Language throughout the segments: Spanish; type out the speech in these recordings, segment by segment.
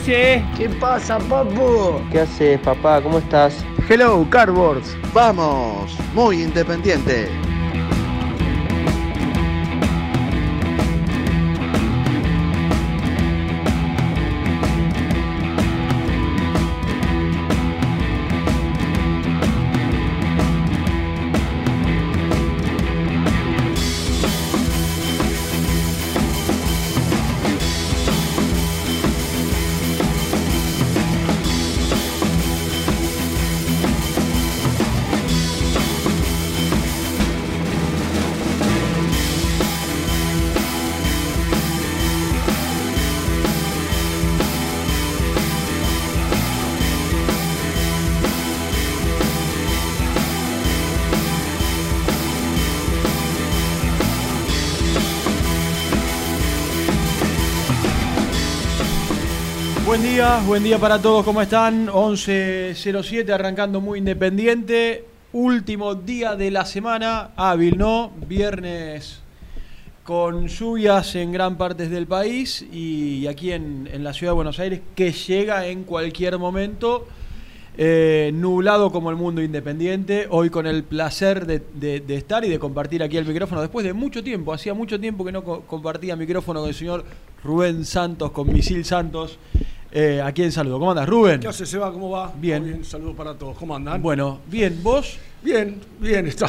Hace? ¿Qué pasa, papu? ¿Qué haces, papá? ¿Cómo estás? Hello, Cardboards. Vamos, muy independiente. Buen día para todos, ¿cómo están? 11.07, arrancando muy independiente. Último día de la semana, hábil, ¿no? Viernes con lluvias en gran parte del país y aquí en, la ciudad de Buenos Aires, que llega en cualquier momento. eh, nublado como el mundo independiente, hoy con el placer de, estar y de compartir aquí el micrófono después de mucho tiempo, hacía mucho tiempo que no co- compartía micrófono con el señor Rubén Santos, con Misil Santos, eh, a quien saludo. ¿Cómo andas, Rubén? ¿Qué hace, Seba? ¿Cómo va? Bien. Todo Saludos para todos. ¿Cómo andan? Bueno, bien, vos, Bien, bien, está.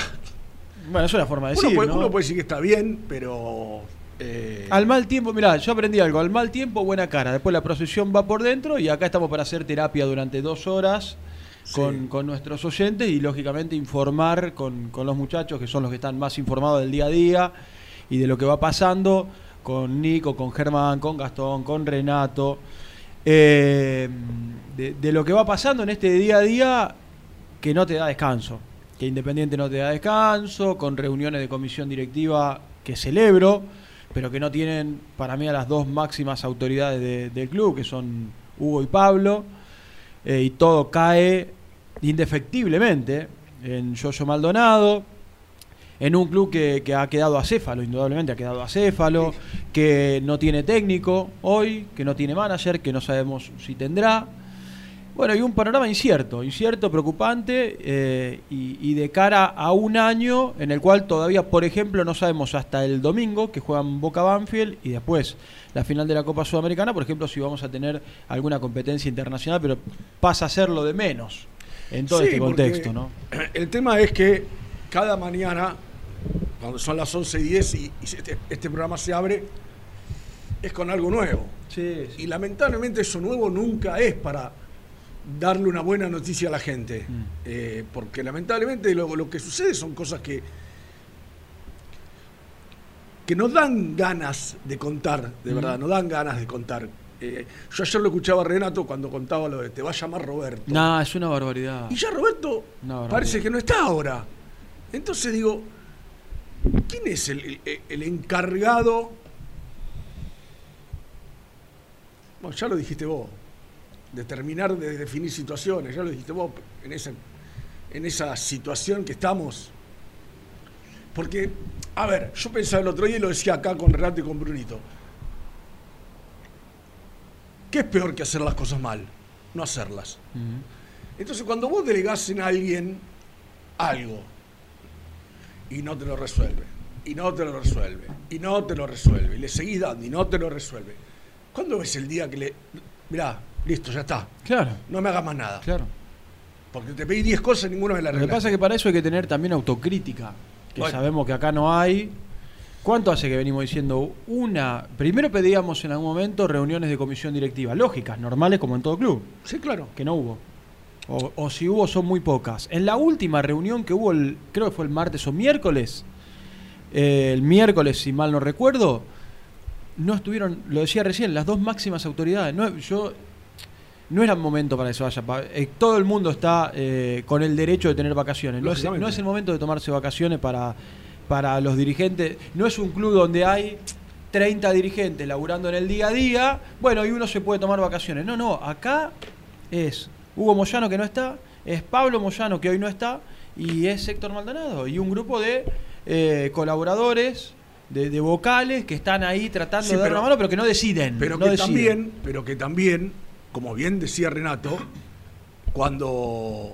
bueno, es una forma de Uno, decir, puede, ¿no? uno puede decir que está bien, pero. eh, Al mal tiempo, mirá, yo aprendí algo, al mal tiempo buena cara, después la procesión va por dentro y acá estamos para hacer terapia durante dos horas con, Sí. con nuestros oyentes y lógicamente informar con, con los muchachos que son los que están más informados del día a día y de lo que va pasando con Nico, con Germán, con Gastón, con Renato, eh, de, lo que va pasando en este día a día que no te da descanso, que Independiente no te da descanso, con reuniones de comisión directiva que celebro, pero que no tienen para mí a las dos máximas autoridades de- del club, que son Hugo y Pablo, eh, y todo cae indefectiblemente en Yoyo Maldonado, en un club que, que ha quedado acéfalo, indudablemente ha quedado acéfalo, que no tiene técnico hoy, que no tiene manager, que no sabemos si tendrá. Bueno, y un panorama incierto, incierto, preocupante, eh, y, y de cara a un año en el cual todavía, por ejemplo, no sabemos hasta el domingo que juegan Boca Banfield y después la final de la Copa Sudamericana, por ejemplo, si vamos a tener alguna competencia internacional, pero pasa a ser lo de menos en todo sí, este contexto, ¿no? El tema es que cada mañana, cuando son las 11 y 10 y, y este, este programa se abre, es con algo nuevo. Sí, Y lamentablemente eso nuevo nunca es para darle una buena noticia a la gente. Mm. Eh, porque lamentablemente lo, lo que sucede son cosas que, que no dan ganas de contar, de Mm. verdad, no dan ganas de contar. Eh, yo ayer lo escuchaba a Renato cuando contaba lo de te va a llamar Roberto. No, es una barbaridad. Y ya Roberto barbaridad. parece que no está ahora. Entonces digo, ¿quién es el, el- el encargado? Bueno, ya lo dijiste vos. de terminar de definir situaciones. Ya lo dijiste vos, en esa, en esa situación que estamos. Porque, a ver, yo pensaba el otro día y lo decía acá con Renato y con Brunito. ¿Qué es peor que hacer las cosas mal? No hacerlas. Entonces, cuando vos delegás en alguien algo y no te lo resuelve, y no te lo resuelve, y no te lo resuelve, y le seguís dando y no te lo resuelve, ¿cuándo ves el día que le. Mirá, listo, ya está. Claro, No me hagas más nada. claro. Porque te pedí 10 cosas y ninguna me la Lo que arreglaste. pasa es que para eso hay que tener también autocrítica, que Bueno. sabemos que acá no hay. ¿Cuánto hace que venimos diciendo una? Primero pedíamos en algún momento reuniones de comisión directiva, lógicas, normales como en todo club, Sí, claro. que no hubo. O, o si hubo son muy pocas. En la última reunión que hubo, el, creo que fue el martes o miércoles, eh, el miércoles si mal no recuerdo, no estuvieron, lo decía recién, las dos máximas autoridades. No, yo no era momento para que se vaya. eh, todo el mundo está eh, con el derecho de tener vacaciones. No es, no es el momento de tomarse vacaciones para, para los dirigentes. No es un club donde hay 30 dirigentes laburando en el día a día. Bueno, y uno se puede tomar vacaciones. No, no. Acá es Hugo Moyano que no está, es Pablo Moyano que hoy no está y es Héctor Maldonado. Y un grupo de eh, colaboradores. De, de vocales que están ahí tratando Sí, de dar pero- una mano, pero que no deciden. Pero no que deciden. también, pero que también, como bien decía Renato, cuando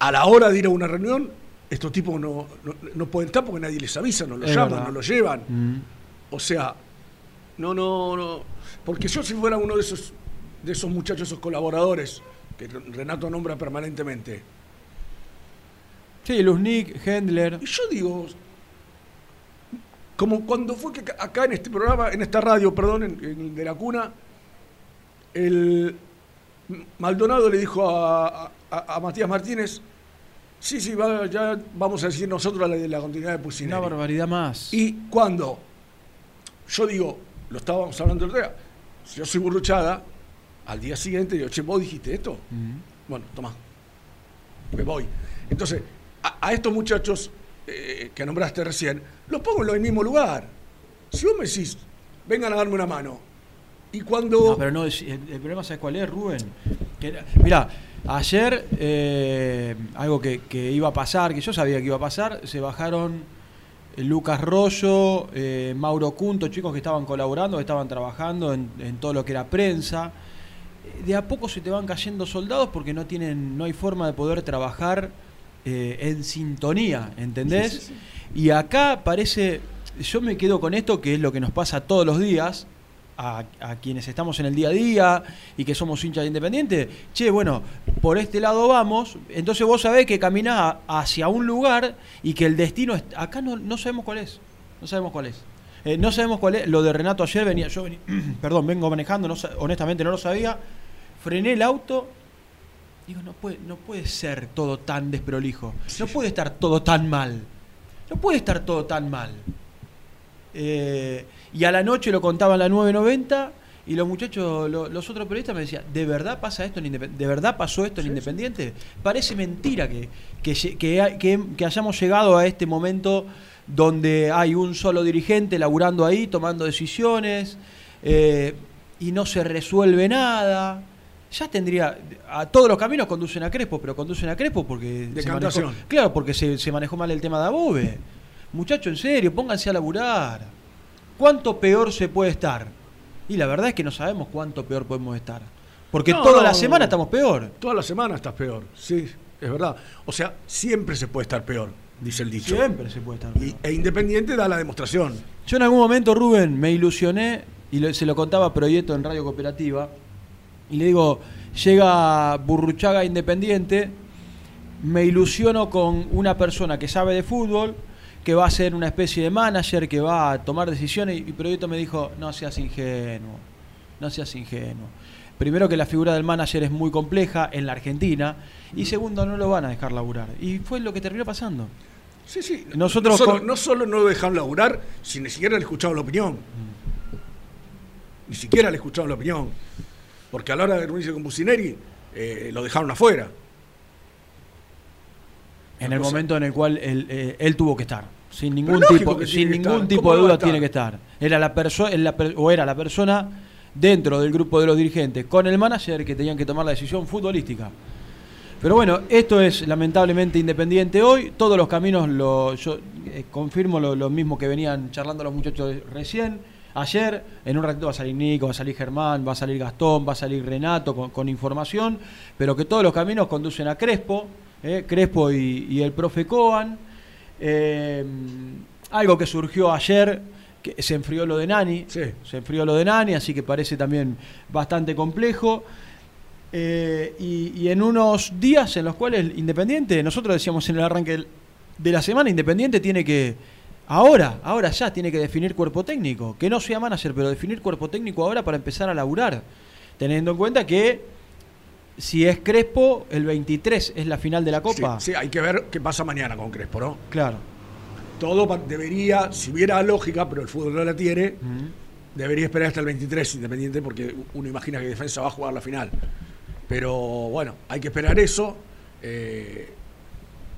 a la hora de ir a una reunión, estos tipos no, no, no pueden estar porque nadie les avisa, no los Es llaman, verdad. no los llevan. Mm. O sea, no, no, no. Porque yo si fuera uno de esos, de esos muchachos, esos colaboradores que Renato nombra permanentemente, Sí, Luznik, Hendler. Y yo digo, como cuando fue que acá en este programa, en esta radio, perdón, en, en de la cuna, el Maldonado le dijo a, a- a Matías Martínez, sí, sí, va- ya vamos a decir nosotros la de la continuidad de Una Pusineri. barbaridad más. Y cuando yo digo, lo estábamos hablando el otro día, yo soy burruchada, al día siguiente digo, che, vos dijiste esto. Bueno, toma. Me voy. Entonces, a, a estos muchachos eh, que nombraste recién, los pongo en el mismo lugar. Si vos me decís, vengan a darme una mano, y cuando. No, pero no, el, el problema, ¿sabes cuál es, Rubén? Que, mira, ayer, eh, algo que, que iba a pasar, que yo sabía que iba a pasar, se bajaron Lucas Rollo, eh, Mauro Cunto, chicos que estaban colaborando, que estaban trabajando en, en todo lo que era prensa. Eh, De a poco se te van cayendo soldados porque no tienen, no hay forma de poder trabajar eh, en sintonía, ¿entendés? Y acá parece, yo me quedo con esto que es lo que nos pasa todos los días, a, a quienes estamos en el día a día y que somos hinchas de Independiente, che, bueno, por este lado vamos, entonces vos sabés que caminás hacia un lugar y que el destino, es, acá no, no sabemos cuál es, no sabemos cuál es. Eh, no sabemos cuál es, lo de Renato ayer venía, yo venía, perdón, vengo manejando, no honestamente no lo sabía, frené el auto, digo, no puede, no puede ser todo tan desprolijo, no puede estar todo tan mal, no puede estar todo tan mal. Eh, y a la noche lo contaban la 990 y los muchachos, lo- los otros periodistas me decían, ¿de verdad pasa esto en ¿De verdad pasó esto en Independiente? Parece mentira que, que, que hay- que- que hayamos llegado a este momento donde hay un solo dirigente laburando ahí, tomando decisiones, eh, y no se resuelve nada. Ya tendría, a todos los caminos conducen a Crespo, pero conducen a Crespo porque se manejó, claro, porque se, se manejó mal el tema de Above. Muchachos, en serio, pónganse a laburar. ¿Cuánto peor se puede estar? Y la verdad es que no sabemos cuánto peor podemos estar. Porque No, toda no, la semana estamos peor. Toda la semana estás peor. Sí, es verdad. O sea, siempre se puede estar peor, dice el dicho. Siempre se puede estar peor. Y- e Independiente da la demostración. Yo en algún momento, Rubén, me ilusioné y lo- se lo contaba a Proyecto en Radio Cooperativa. Y le digo, llega Burruchaga Independiente, me ilusiono con una persona que sabe de fútbol, que va a ser una especie de manager, que va a tomar decisiones. Y Proyecto me dijo, no seas ingenuo, no seas ingenuo. Primero que la figura del manager es muy compleja en la Argentina. Y segundo, no lo van a dejar laburar. Y fue lo que terminó pasando. Sí, sí. Nosotros no, solo, no solo no lo dejaron laburar, si ni siquiera le escucharon la opinión. Ni siquiera le escucharon la opinión. Porque a la hora de reunirse con Bucineri, eh, lo dejaron afuera. En el cosa- momento en el cual él, eh, él tuvo que estar. Sin ningún tipo, sin ningún tipo ¿Cómo de duda tiene que estar. Era la persona o era la persona dentro del grupo de los dirigentes con el manager que tenían que tomar la decisión futbolística. Pero bueno, esto es lamentablemente independiente hoy. Todos los caminos, lo, yo eh, confirmo lo, lo mismo que venían charlando los muchachos recién. Ayer, en un ratito va a salir Nico, va a salir Germán, va a salir Gastón, va a salir Renato con, con información, pero que todos los caminos conducen a Crespo, eh, Crespo y, y el profe Coan. Eh, algo que surgió ayer, que se enfrió lo de Nani, Sí. se enfrió lo de Nani, así que parece también bastante complejo. Eh, y, y en unos días en los cuales Independiente, nosotros decíamos en el arranque de la semana, Independiente tiene que, ahora, ahora ya tiene que definir cuerpo técnico, que no sea manager, pero definir cuerpo técnico ahora para empezar a laburar, teniendo en cuenta que si es Crespo, el 23 es la final de la Copa. Sí, sí, hay que ver qué pasa mañana con Crespo, ¿no? Claro. Todo debería, si hubiera lógica, pero el fútbol no la tiene, debería esperar hasta el 23 Independiente porque uno imagina que Defensa va a jugar la final. Pero bueno, hay que esperar eso. Eh,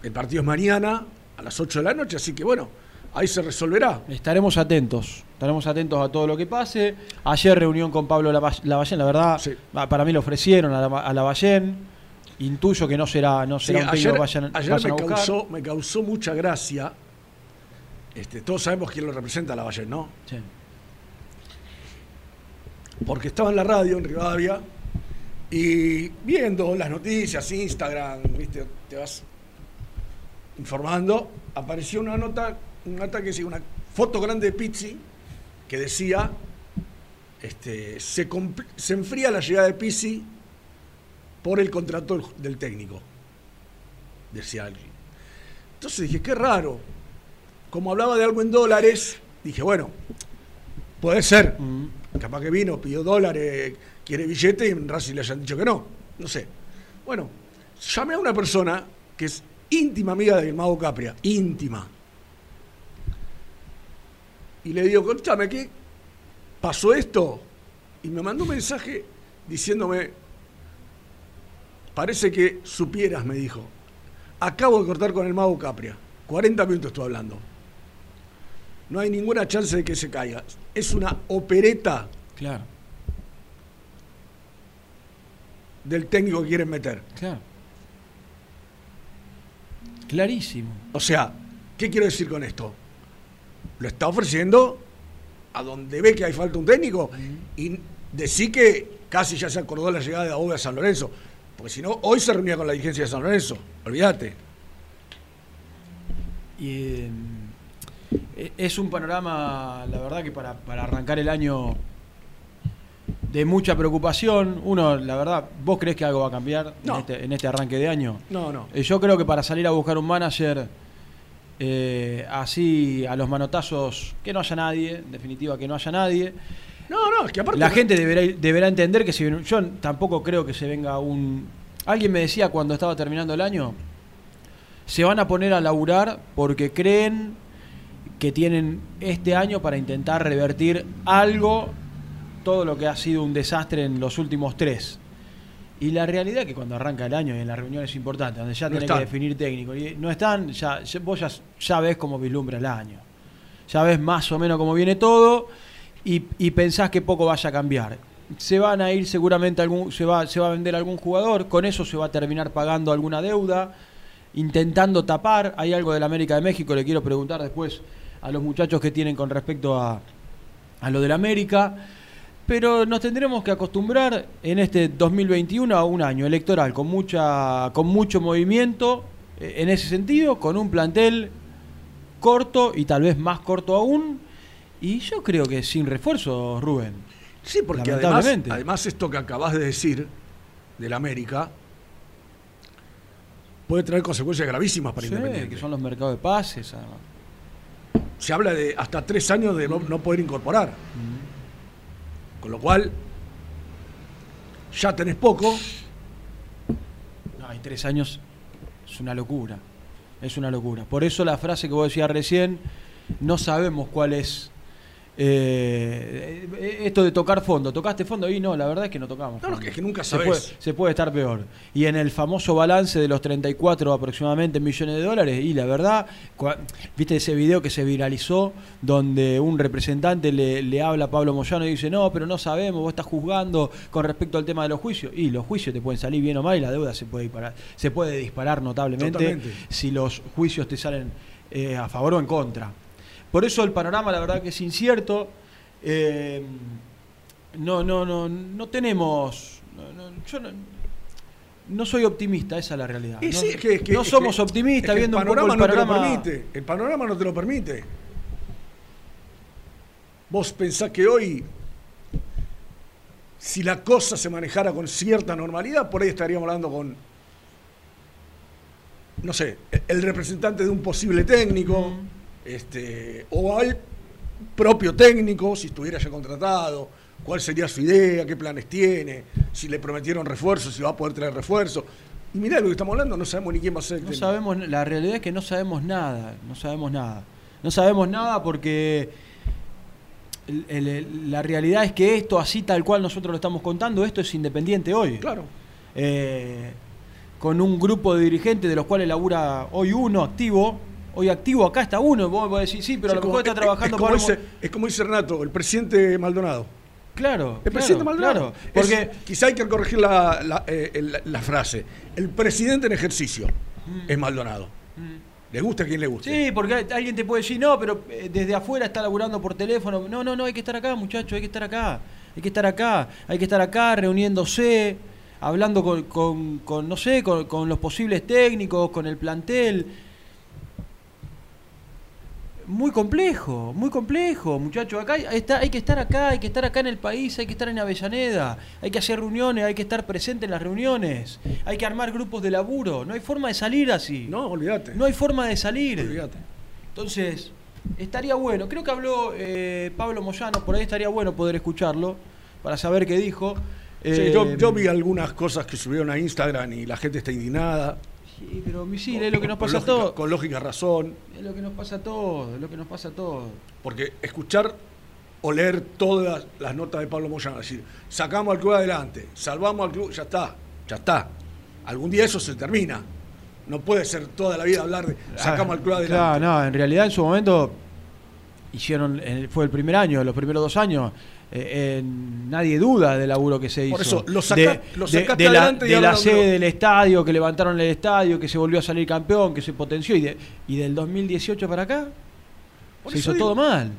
el partido es mañana a las 8 de la noche, así que bueno, ahí se resolverá. Estaremos atentos, estaremos atentos a todo lo que pase. Ayer reunión con Pablo Lava- Lavallén, la verdad, Sí. ah, para mí lo ofrecieron a, la, a Lavallén. Intuyo que no será, no Sí, será un técnico ayer vayan, ayer vayan me, a causó, me causó mucha gracia. Este, todos sabemos quién lo representa a la Valle, ¿no? Sí. porque estaba en la radio en Rivadavia y viendo las noticias, Instagram, ¿viste? te vas informando, apareció una nota, una nota que decía, una foto grande de Pizzi que decía, este, se, se enfría la llegada de Pizzi por el contrato del, técnico, decía alguien. Entonces dije, qué raro. Como hablaba de algo en dólares, dije, bueno, puede ser. Mm. Capaz que vino, pidió dólares, quiere billete y en Racing le hayan dicho que no. No sé. Bueno, llamé a una persona que es íntima amiga del Mago Capria, íntima. Y le digo, escúchame, ¿qué pasó esto? Y me mandó un mensaje diciéndome, parece que supieras, me dijo. Acabo de cortar con el Mago Capria. 40 minutos estoy hablando. No hay ninguna chance de que se caiga. Es una opereta Claro, del técnico que quieren meter. claro. Clarísimo. O sea, ¿qué quiero decir con esto? Lo está ofreciendo a donde ve que hay falta un técnico y decir que casi ya se acordó la llegada de Aoba a San Lorenzo. Porque si no, hoy se reunía con la dirigencia de San Lorenzo. Olvídate. Y, eh, e- es un panorama, la verdad, que para, para arrancar el año de mucha preocupación. Uno, la verdad, ¿vos crees que algo va a cambiar No. en, este, en este arranque de año? No, no. Eh, Yo creo que para salir a buscar un manager eh, así a los manotazos, que no haya nadie, en definitiva que no haya nadie. No, no, es que aparte. La gente deberá, deberá entender que si yo tampoco creo que se venga un... Alguien me decía cuando estaba terminando el año, se van a poner a laburar porque creen que tienen este año para intentar revertir algo, todo lo que ha sido un desastre en los últimos tres. Y la realidad es que cuando arranca el año y en las reuniones importantes, donde ya No tiene que definir técnico, y no están, ya, vos ya, ya ves cómo vislumbra el año. Ya ves más o menos cómo viene todo y, y pensás que poco vaya a cambiar. Se van a ir seguramente algún, se va, se va a vender algún jugador, con eso se va a terminar pagando alguna deuda, intentando tapar. Hay algo del América de México, le quiero preguntar después a los muchachos que tienen con respecto a, a lo del América. Pero nos tendremos que acostumbrar en este 2021 a un año electoral con mucha con mucho movimiento eh, en ese sentido, con un plantel corto y tal vez más corto aún. Y yo creo que sin refuerzo, Rubén. Sí, porque además, Lamentablemente. además esto que acabas de decir del América puede traer consecuencias gravísimas para Sí, Independiente. que son los mercados de pases. además. Se habla de hasta tres años de no, no poder incorporar. Con lo cual, ya tenés poco. No, hay tres años, es una locura. Es una locura. Por eso la frase que vos decías recién, no sabemos cuál es eh, eh, esto de tocar fondo, ¿tocaste fondo? Y no, la verdad es que no tocamos. No, no, es que nunca se sabés. puede, se puede estar peor. Y en el famoso balance de los 34 aproximadamente millones de dólares, y la verdad, viste ese video que se viralizó donde un representante le, le habla a Pablo Moyano y dice, no, pero no sabemos, vos estás juzgando con respecto al tema de los juicios. Y los juicios te pueden salir bien o mal y la deuda se puede disparar, se puede disparar notablemente Totalmente. si los juicios te salen eh, a favor o en contra. Por eso el panorama, la verdad, que es incierto. Eh, no, no, no, no tenemos. no, no, yo no, no soy optimista, esa es la realidad. No, sí, es que- es que- no es somos que- optimistas viendo el un poco panorama el no te panorama. lo permite. El panorama no te lo permite. Vos pensás que hoy, si la cosa se manejara con cierta normalidad, por ahí estaríamos hablando con, no sé, el representante de un posible técnico, este, o al propio técnico, si estuviera ya contratado, cuál sería su idea, qué planes tiene, si le prometieron refuerzos, si va a poder traer refuerzos. Y mirá lo que estamos hablando, no sabemos ni quién va a ser el No técnico. sabemos, la realidad es que no sabemos nada, no sabemos nada. No sabemos nada porque el- el- el- la realidad es que esto, así tal cual nosotros lo estamos contando, esto es independiente hoy. Claro. Eh, con un grupo de dirigentes de los cuales labura hoy uno activo. Hoy activo acá está uno, vos podés decir, sí, pero a lo mejor está es- trabajando es como, para... dice, es como dice Renato, el presidente Maldonado. Claro, El claro, presidente Maldonado. claro, porque... Es- quizá hay que corregir la, la- eh, la frase. El presidente en ejercicio es Maldonado. Le gusta a quien le guste. Mm. Sí, porque alguien te puede decir, no, pero eh, desde afuera está laburando por teléfono. No, no, no, hay que estar acá, muchachos, hay que estar acá. Hay que estar acá, hay que estar acá reuniéndose, hablando con, con- con, no sé, con, con los posibles técnicos, con el plantel. Muy complejo, muy complejo, muchachos. Acá hay, está- hay que estar acá, hay que estar acá en el país, hay que estar en Avellaneda, hay que hacer reuniones, hay que estar presente en las reuniones, hay que armar grupos de laburo. No hay forma de salir así. No, olvídate. No hay forma de salir. Olvídate. Entonces, estaría bueno. Creo que habló eh, Pablo Moyano, por ahí estaría bueno poder escucharlo para saber qué dijo. Sí, Eh, yo, yo vi algunas cosas que subieron a Instagram y la gente está indignada. Sí, pero misil, es lo que nos pasa a lógica- todos. Con lógica razón. Es lo que nos pasa a todos, es lo que nos pasa a todos. Porque escuchar o leer todas las notas de Pablo Moyano, decir, sacamos al club adelante, salvamos al club, ya está, ya está. Algún día eso se termina. No puede ser toda la vida hablar de sacamos al club adelante. Claro, no, en realidad en su momento hicieron, fue el primer año, los primeros dos años, eh, en- nadie duda del laburo que se hizo. Por eso, lo saca- de, lo de- sacaste de la, adelante y de la sede del estadio, que levantaron el estadio, que se volvió a salir campeón, que se potenció, y, de- y del 2018 para acá Por se hizo digo. todo mal.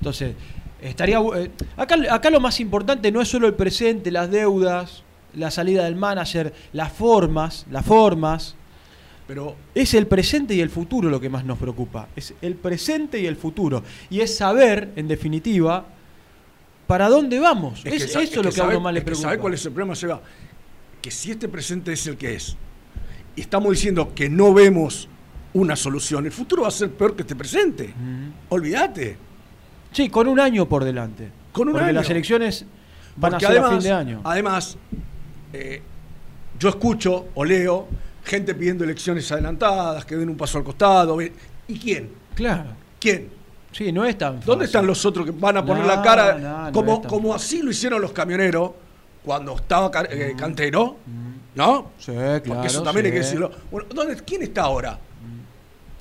Entonces, estaría eh, acá, acá lo más importante no es solo el presente, las deudas, la salida del manager, las formas, las formas. Pero Es el presente y el futuro lo que más nos preocupa. Es el presente y el futuro. Y es saber, en definitiva, para dónde vamos. es Es, que eso es lo que a uno más le preocupa. ¿Sabe cuál es el problema, Seba? Que si este presente es el que es, y estamos diciendo que no vemos una solución, el futuro va a ser peor que este presente. Olvídate. Sí, con un año por delante. Con un Porque año. las elecciones van Porque a ser además, a fin de año. Además, eh, yo escucho o leo gente pidiendo elecciones adelantadas, que den un paso al costado. ¿Y quién? Claro. ¿Quién? Sí, no es tan ¿Dónde fácil. están los otros que van a poner No, la cara? no, no como como así lo hicieron los camioneros cuando estaba eh, Cantero, ¿no? Sí, claro. Porque eso también hay que decirlo. Bueno, ¿dónde, ¿quién está ahora?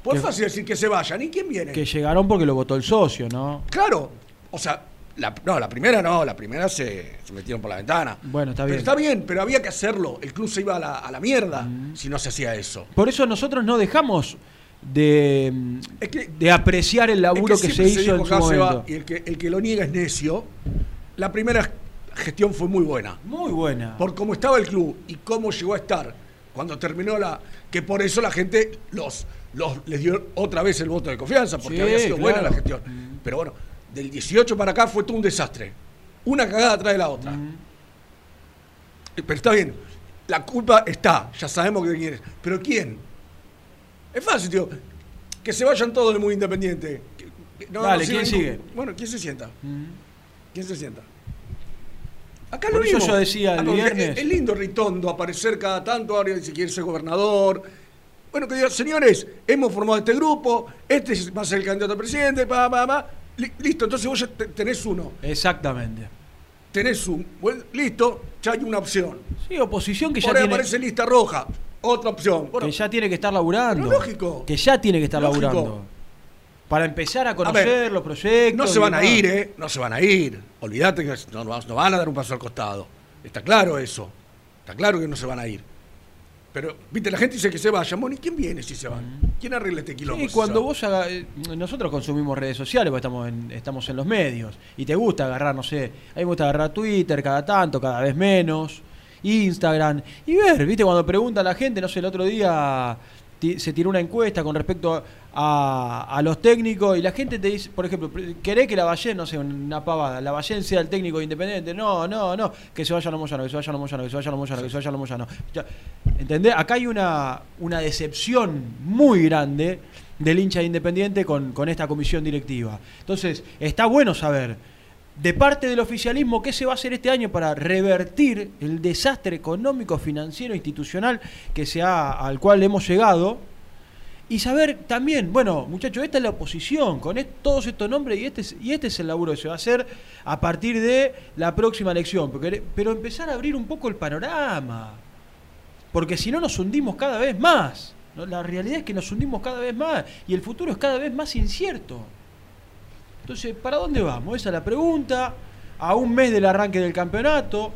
Pues fácil decir que se vayan. ¿Y quién viene? Que llegaron porque lo votó el socio, ¿no? Claro. O sea, la, no, la primera no, la primera se, se metieron por la ventana. Bueno, está Pero bien. está bien, pero había que hacerlo. El club se iba a la, a la mierda si no se hacía eso. Por eso nosotros no dejamos de, Es que- de apreciar el laburo Es que, se hizo en su momento. y el que, el que lo niega es necio. La primera gestión fue muy buena. Muy buena. Por cómo estaba el club y cómo llegó a estar cuando terminó la. que por eso la gente los, los les dio otra vez el voto de confianza, porque Sí, había sido buena la gestión. Pero bueno, del 18 para acá fue todo un desastre. Una cagada atrás de la otra. Pero está bien, la culpa está, ya sabemos de quién es. Pero ¿quién? Es fácil, tío. Que se vayan todos del muy independiente. Que- que- no, Dale, no ¿quién sigue? Bueno, ¿quién se sienta? ¿Quién se sienta? Acá Por lo eso mismo. yo decía el Ah, porque viernes- Es, es lindo Ritondo aparecer cada tanto, ahora si quiere ser gobernador. Bueno, que diga, señores, hemos formado este grupo, este va a ser el candidato a presidente, pa, pa, pa. Li- Listo, entonces vos ya te- tenés uno. Exactamente. Tenés un. bueno, listo, ya hay una opción. Sí, oposición que ya Por ahí tiene, aparece lista roja. Otra opción. Bueno, que ya tiene que estar laburando. Lógico. Que ya tiene que estar Lógico. laburando. Para empezar a A conocer ver, los proyectos. no se van a ir, ¿eh? No se van a ir. Olvídate que no, no- van a dar un paso al costado. Está claro eso. Está claro que no se van a ir. Pero, viste, la gente dice que se vayan. Bueno, ¿y quién viene si se van? ¿Quién arregla este quilombo? Sí, cuando vos haga- eh, nosotros consumimos redes sociales, porque estamos en, estamos en los medios, y te gusta agarrar, no sé, a mí me gusta agarrar Twitter cada tanto, cada vez menos, Instagram, y ver, viste, cuando pregunta a la gente, no sé, el otro día se tiró una encuesta con respecto a, los técnicos, y la gente te dice, por ejemplo, ¿querés que la Ballén, no sé, una pavada, la Ballén sea el técnico independiente? No, no, no, que se vaya a lo Moyano, que se vaya a lo Moyano, que se vaya a lo Moyano, que se vaya a lo Moyano. Ya, ¿Entendés? Acá hay una, una decepción muy grande del hincha de independiente con, con esta comisión directiva. Entonces, está bueno saber de parte del oficialismo qué se va a hacer este año para revertir el desastre económico, financiero, institucional que se ha, al cual hemos llegado. Y saber también, bueno, muchachos, esta es la oposición, con todos estos nombres y este, es, y este es el laburo que se va a hacer a partir de la próxima elección. Porque, pero empezar a abrir un poco el panorama porque si no nos hundimos cada vez más. La realidad es que nos hundimos cada vez más y el futuro es cada vez más incierto. Entonces, ¿para dónde vamos? Esa es la pregunta. A un mes del arranque del campeonato,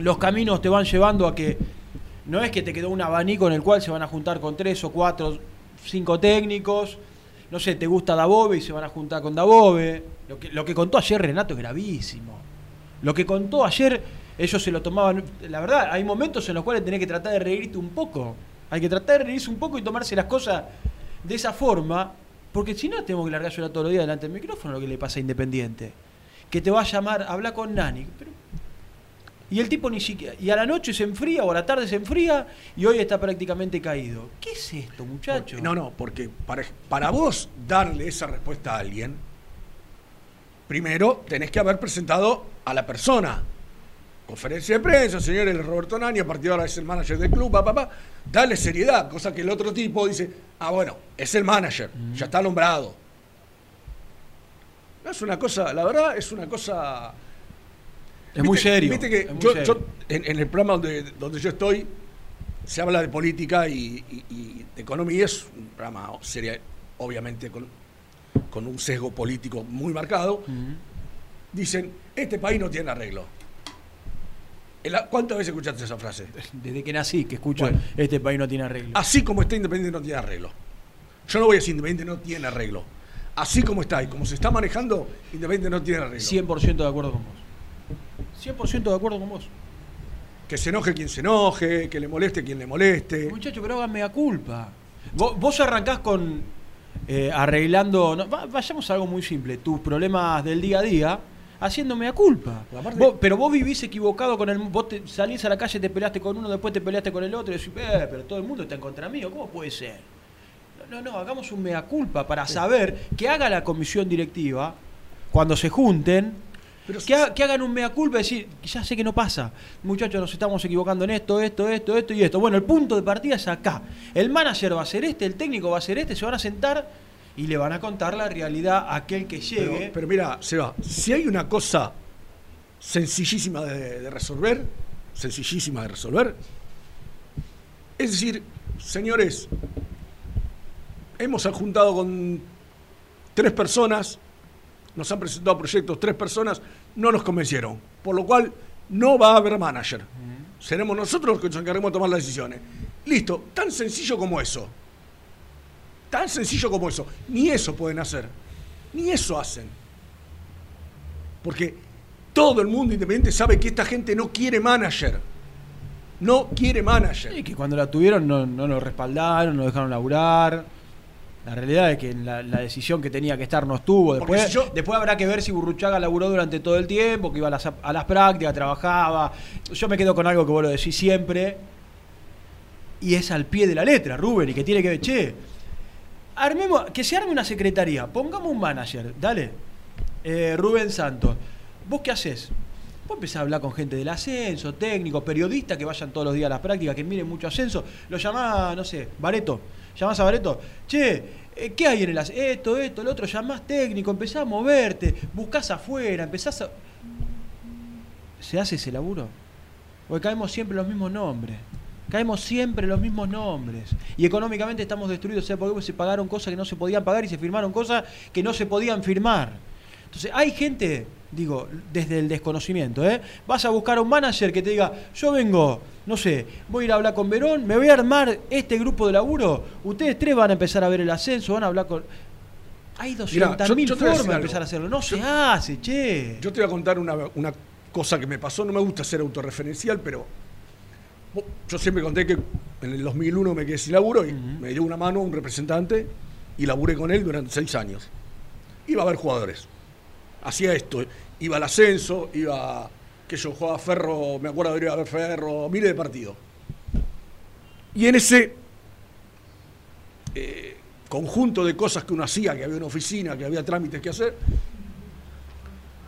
los caminos te van llevando a que no es que te quedó un abanico en el cual se van a juntar con tres o cuatro, cinco técnicos. No sé, te gusta Dabove y se van a juntar con Dabove. Lo que, lo que contó ayer Renato es gravísimo. Lo que contó ayer, ellos se lo tomaban. La verdad, hay momentos en los cuales tenés que tratar de reírte un poco. Hay que tratar de reírse un poco y tomarse las cosas de esa forma, porque si no, tenemos que largar llorar todos los días delante del micrófono lo que le pasa a Independiente. Que te va a llamar, habla con Nani. Pero, y el tipo ni siquiera. Y a la noche se enfría o a la tarde se enfría y hoy está prácticamente caído. ¿Qué es esto, muchacho? No, no, porque para, para vos darle esa respuesta a alguien, primero tenés que haber presentado a la persona. Conferencia de prensa, señor el Roberto Nani, a partir de ahora es el manager del club, papá, papá. Dale seriedad, cosa que el otro tipo dice, ah, bueno, es el manager, ya está nombrado. No, Es una cosa, la verdad, es una cosa Es muy serio. Viste que yo, serio. yo, en, en el programa donde, donde yo estoy, se habla de política y, y- y de economía, es un programa seria, obviamente con, con un sesgo político muy marcado. Dicen, este país no tiene arreglo. ¿Cuántas veces escuchaste esa frase? Desde que nací, que escucho Bueno. este país no tiene arreglo. Así como está Independiente no tiene arreglo. Yo no voy a decir Independiente no tiene arreglo. Así como está y como se está manejando, Independiente no tiene arreglo. 100% de acuerdo con vos. 100% de acuerdo con vos. Que se enoje quien se enoje, que le moleste quien le moleste. Muchacho, pero háganme a culpa. Vos, vos arrancás con eh, arreglando. no, vayamos a algo muy simple. Tus problemas del día a día, haciéndome a culpa. Aparte- Vos- pero vos vivís equivocado con el. Vos te- salís a la calle, te peleaste con uno, después te peleaste con el otro y decís, eh, pero todo el mundo está en contra mío. ¿Cómo puede ser? No, no, no, hagamos un mea culpa para saber que haga la comisión directiva cuando se junten. Pero que, ha- que hagan un mea culpa y decir, ya sé que no pasa, muchachos, nos estamos equivocando en esto, esto, esto, esto y esto. Bueno, el punto de partida es acá. El manager va a ser este, el técnico va a ser este, se van a sentar y le van a contar la realidad a aquel que llegue. Pero, pero mira, Seba, si hay una cosa sencillísima de, de resolver, sencillísima de resolver, es decir, señores, hemos juntado con tres personas, nos han presentado proyectos, tres personas, no nos convencieron, por lo cual no va a haber manager. Seremos nosotros los que nos encarguemos de tomar las decisiones. Listo, tan sencillo como eso. Tan sencillo como eso. Ni eso pueden hacer. Ni eso hacen. Porque todo el mundo independiente sabe que esta gente no quiere manager. No quiere manager. Sí, que cuando la tuvieron no, no lo respaldaron, no dejaron laburar. La realidad es que la, la decisión que tenía que estar no estuvo. Después, si yo- después habrá que ver si Burruchaga laburó durante todo el tiempo, que iba a las, a las prácticas, trabajaba. Yo me quedo con algo que vos lo decís siempre. Y es al pie de la letra, Rubén, y que tiene que ver, che, armemos, que se arme una secretaría, pongamos un manager, dale. Eh, Rubén Santos, ¿vos qué haces? Vos empezás a hablar con gente del ascenso, técnicos, periodistas que vayan todos los días a las prácticas, que miren mucho ascenso. Lo llamás, no sé, Bareto. Llamás a Bareto. Che, eh, ¿qué hay en el as- Esto, esto, lo otro, llamás técnico, empezás a moverte, buscás afuera, empezás a. ¿Se hace ese laburo? Porque caemos siempre los mismos nombres. Caemos siempre los mismos nombres. Y económicamente estamos destruidos. O sea, porque se pagaron cosas que no se podían pagar y se firmaron cosas que no se podían firmar. Entonces, hay gente, digo, desde el desconocimiento, ¿eh? Vas a buscar a un manager que te diga, yo vengo, no sé, voy a ir a hablar con Verón, me voy a armar este grupo de laburo, ustedes tres van a empezar a ver el ascenso, van a hablar con... Hay Mirá, 200.000 yo- yo te voy a formas de empezar a hacerlo. No Yo- se hace, che. Yo te voy a contar una, una cosa que me pasó. No me gusta ser autorreferencial, pero yo siempre conté que en el 2001 me quedé sin laburo y me dio una mano un representante y laburé con él durante seis años. Iba a ver jugadores. Hacía esto. Iba al ascenso, iba, que yo jugaba Ferro, me acuerdo de ir a ver Ferro, miles de partidos. Y en ese eh, conjunto de cosas que uno hacía, que había una oficina, que había trámites que hacer,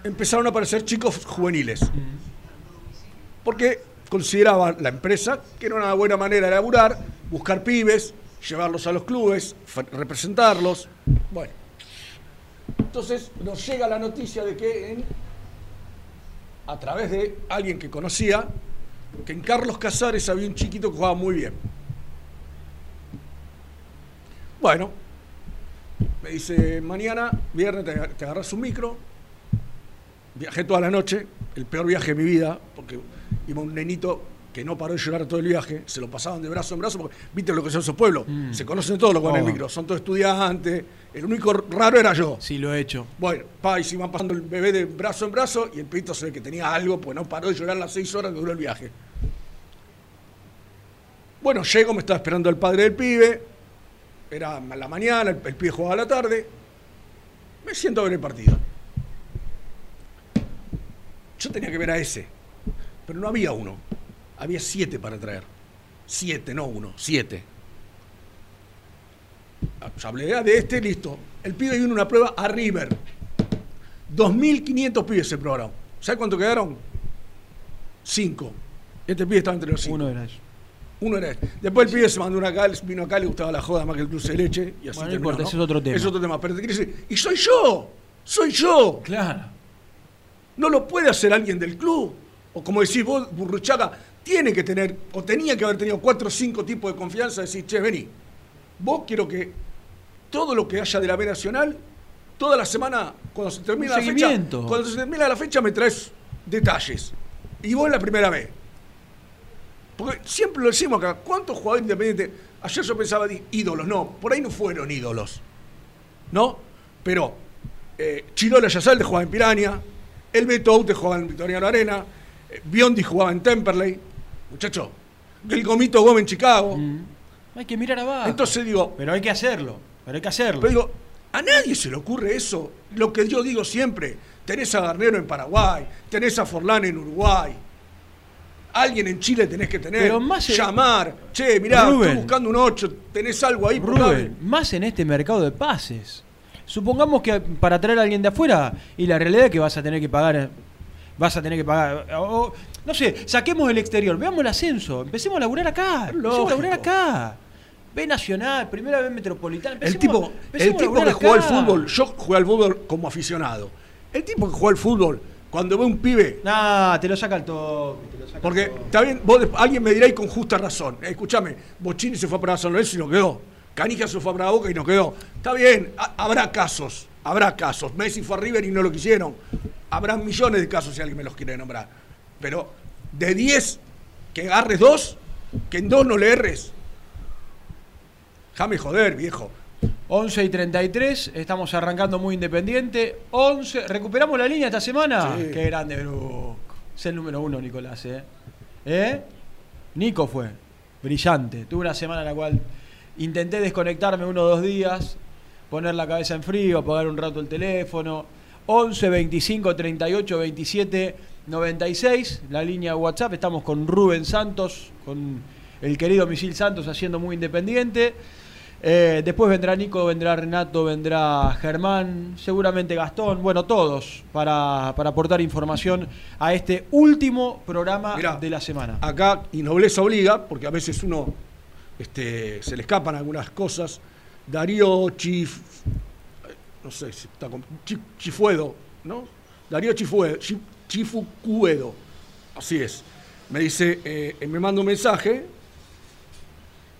empezaron a aparecer chicos juveniles. Porque consideraba la empresa que era una buena manera de laburar, buscar pibes, llevarlos a los clubes, representarlos. Bueno. Entonces nos llega la noticia de que a través de alguien que conocía, que en Carlos Casares había un chiquito que jugaba muy bien. Bueno, me dice, mañana, viernes, te, te agarras un micro. Viajé toda la noche, el peor viaje de mi vida, porque iba un nenito que no paró de llorar todo el viaje, se lo pasaban de brazo en brazo, porque viste lo que son esos pueblos, se conocen todos los con el Oh. micro, son todos estudiantes, el único raro era yo. Sí, lo he hecho. Bueno, pa, y se iban pasando el bebé de brazo en brazo y el pito se ve que tenía algo, pues no paró de llorar las seis horas que duró el viaje. Bueno, llego, me estaba esperando el padre del pibe, era la mañana, el, el pibe jugaba a la tarde, me siento a ver el partido. Yo tenía que ver a ese, pero no había uno, había siete para traer. Siete, no uno, siete. Ya hablé de este, listo. El pibe vino una prueba a River. 2.500 pibes se probaron. ¿Sabes cuánto quedaron? Cinco. Este pibe estaba entre los cinco. Uno era eso. Uno era este. Después el pibe se mandó una acá, vino acá, le gustaba la joda más que el dulce de leche. Y así Bueno, no terminó, importa, ese es otro tema. Es otro tema. Pero te quiero decir, y soy yo. Soy yo. Claro. No lo puede hacer alguien del club. O como decís vos, Burruchaga, tiene que tener, o tenía que haber tenido cuatro o cinco tipos de confianza, decir, che, vení, vos quiero que todo lo que haya de la B Nacional, toda la semana, cuando se termina la fecha, cuando se termina la fecha me traes detalles. Y vos la primera vez. Porque siempre lo decimos acá, ¿cuántos jugadores independientes? Ayer yo pensaba, ídolos, no, por ahí no fueron ídolos. ¿No? Pero eh, Chirola Yazalde jugaba en Piranha, el Beto Aute jugaba en Victoriano Arena, Biondi jugaba en Temperley, muchacho, el Gomito Gómez en Chicago. Hay que mirar abajo. Entonces digo, pero hay que hacerlo. Pero hay que hacerlo. pero digo, a nadie se le ocurre eso. Lo que yo digo siempre, tenés a Garnero en Paraguay, tenés a Forlán en Uruguay. Alguien en Chile tenés que tener, Pero más en- llamar, che, mirá, Rubén. estoy buscando un 8, tenés algo ahí, Rubén, Rubén. más en este mercado de pases. Supongamos que para traer a alguien de afuera, y la realidad es que vas a tener que pagar. Vas a tener que pagar. o- no sé, saquemos el exterior, veamos el ascenso, empecemos a laburar acá. Empecemos a laburar acá. B Nacional, primera vez metropolitana. El tipo, el tipo que juega al fútbol, yo jugué al fútbol como aficionado. El tipo que juega al fútbol, cuando ve un pibe, Nah, te lo saca el toque. te lo saca porque está bien, vos, alguien me dirá y con justa razón. Eh, escúchame, Bochini se fue para San Lorenzo y no quedó. Canija se fue para Boca y no quedó. Está bien, ha- habrá casos, habrá casos. Messi fue a River y no lo quisieron. Habrá millones de casos si alguien me los quiere nombrar. Pero de 10, que agarres dos, que en dos no le erres. Déjame joder, viejo. 11 y 33, estamos arrancando muy independiente. 11, ¿recuperamos la línea esta semana? Sí. Qué grande, Bruco. Es el número uno, Nicolás, ¿eh? ¿Eh? Nico fue, brillante. Tuve una semana en la cual intenté desconectarme uno o dos días, poner la cabeza en frío, apagar un rato el teléfono. 11 25 38 27 96, la línea de WhatsApp. Estamos con Rubén Santos, con el querido Misil Santos haciendo muy independiente. Eh, después vendrá Nico, vendrá Renato, vendrá Germán, seguramente Gastón, bueno, todos, para, para aportar información a este último programa Mirá, de la semana. Acá, y nobleza obliga, porque a veces uno este, se le escapan algunas cosas. Darío Chif, no sé si está con Chi- Chifuedo, ¿no? Darío Chifuedo, Chi- Chifucuedo, así es. Me dice, eh, me manda un mensaje,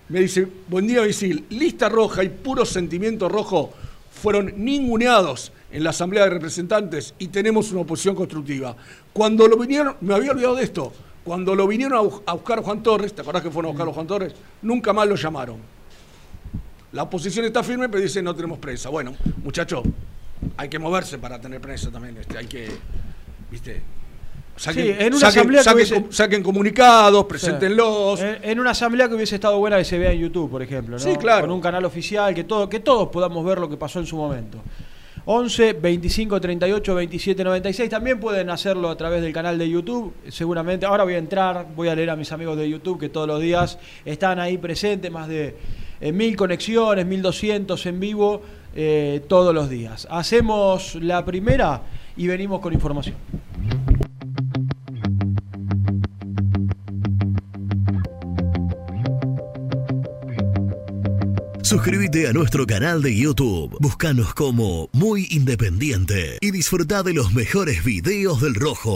me dice, buen día Visil, lista roja y puro sentimiento rojo fueron ninguneados en la Asamblea de Representantes y tenemos una oposición constructiva. Cuando lo vinieron, me había olvidado de esto, cuando lo vinieron a, bu- a buscar Juan Torres, ¿te acordás que fueron a buscar Juan Torres? Nunca más lo llamaron. La oposición está firme, pero dice no tenemos prensa. Bueno, muchachos, hay que moverse para tener prensa también. Este, hay que, viste, saquen, Sí, en una saquen- asamblea que saquen hubiese- com- saquen comunicados, preséntenlos. En, en una asamblea que hubiese estado buena que se vea en YouTube, por ejemplo, ¿no? Sí, claro. Con un canal oficial, que, todo, que todos podamos ver lo que pasó en su momento. 11 25 38 27 96. También pueden hacerlo a través del canal de YouTube. Seguramente, ahora voy a entrar, voy a leer a mis amigos de YouTube que todos los días están ahí presentes, más de eh, mil conexiones, 1200 en vivo eh, todos los días. Hacemos la primera y venimos con información. Suscríbete a nuestro canal de YouTube. Búscanos como Muy Independiente y disfruta de los mejores videos del Rojo.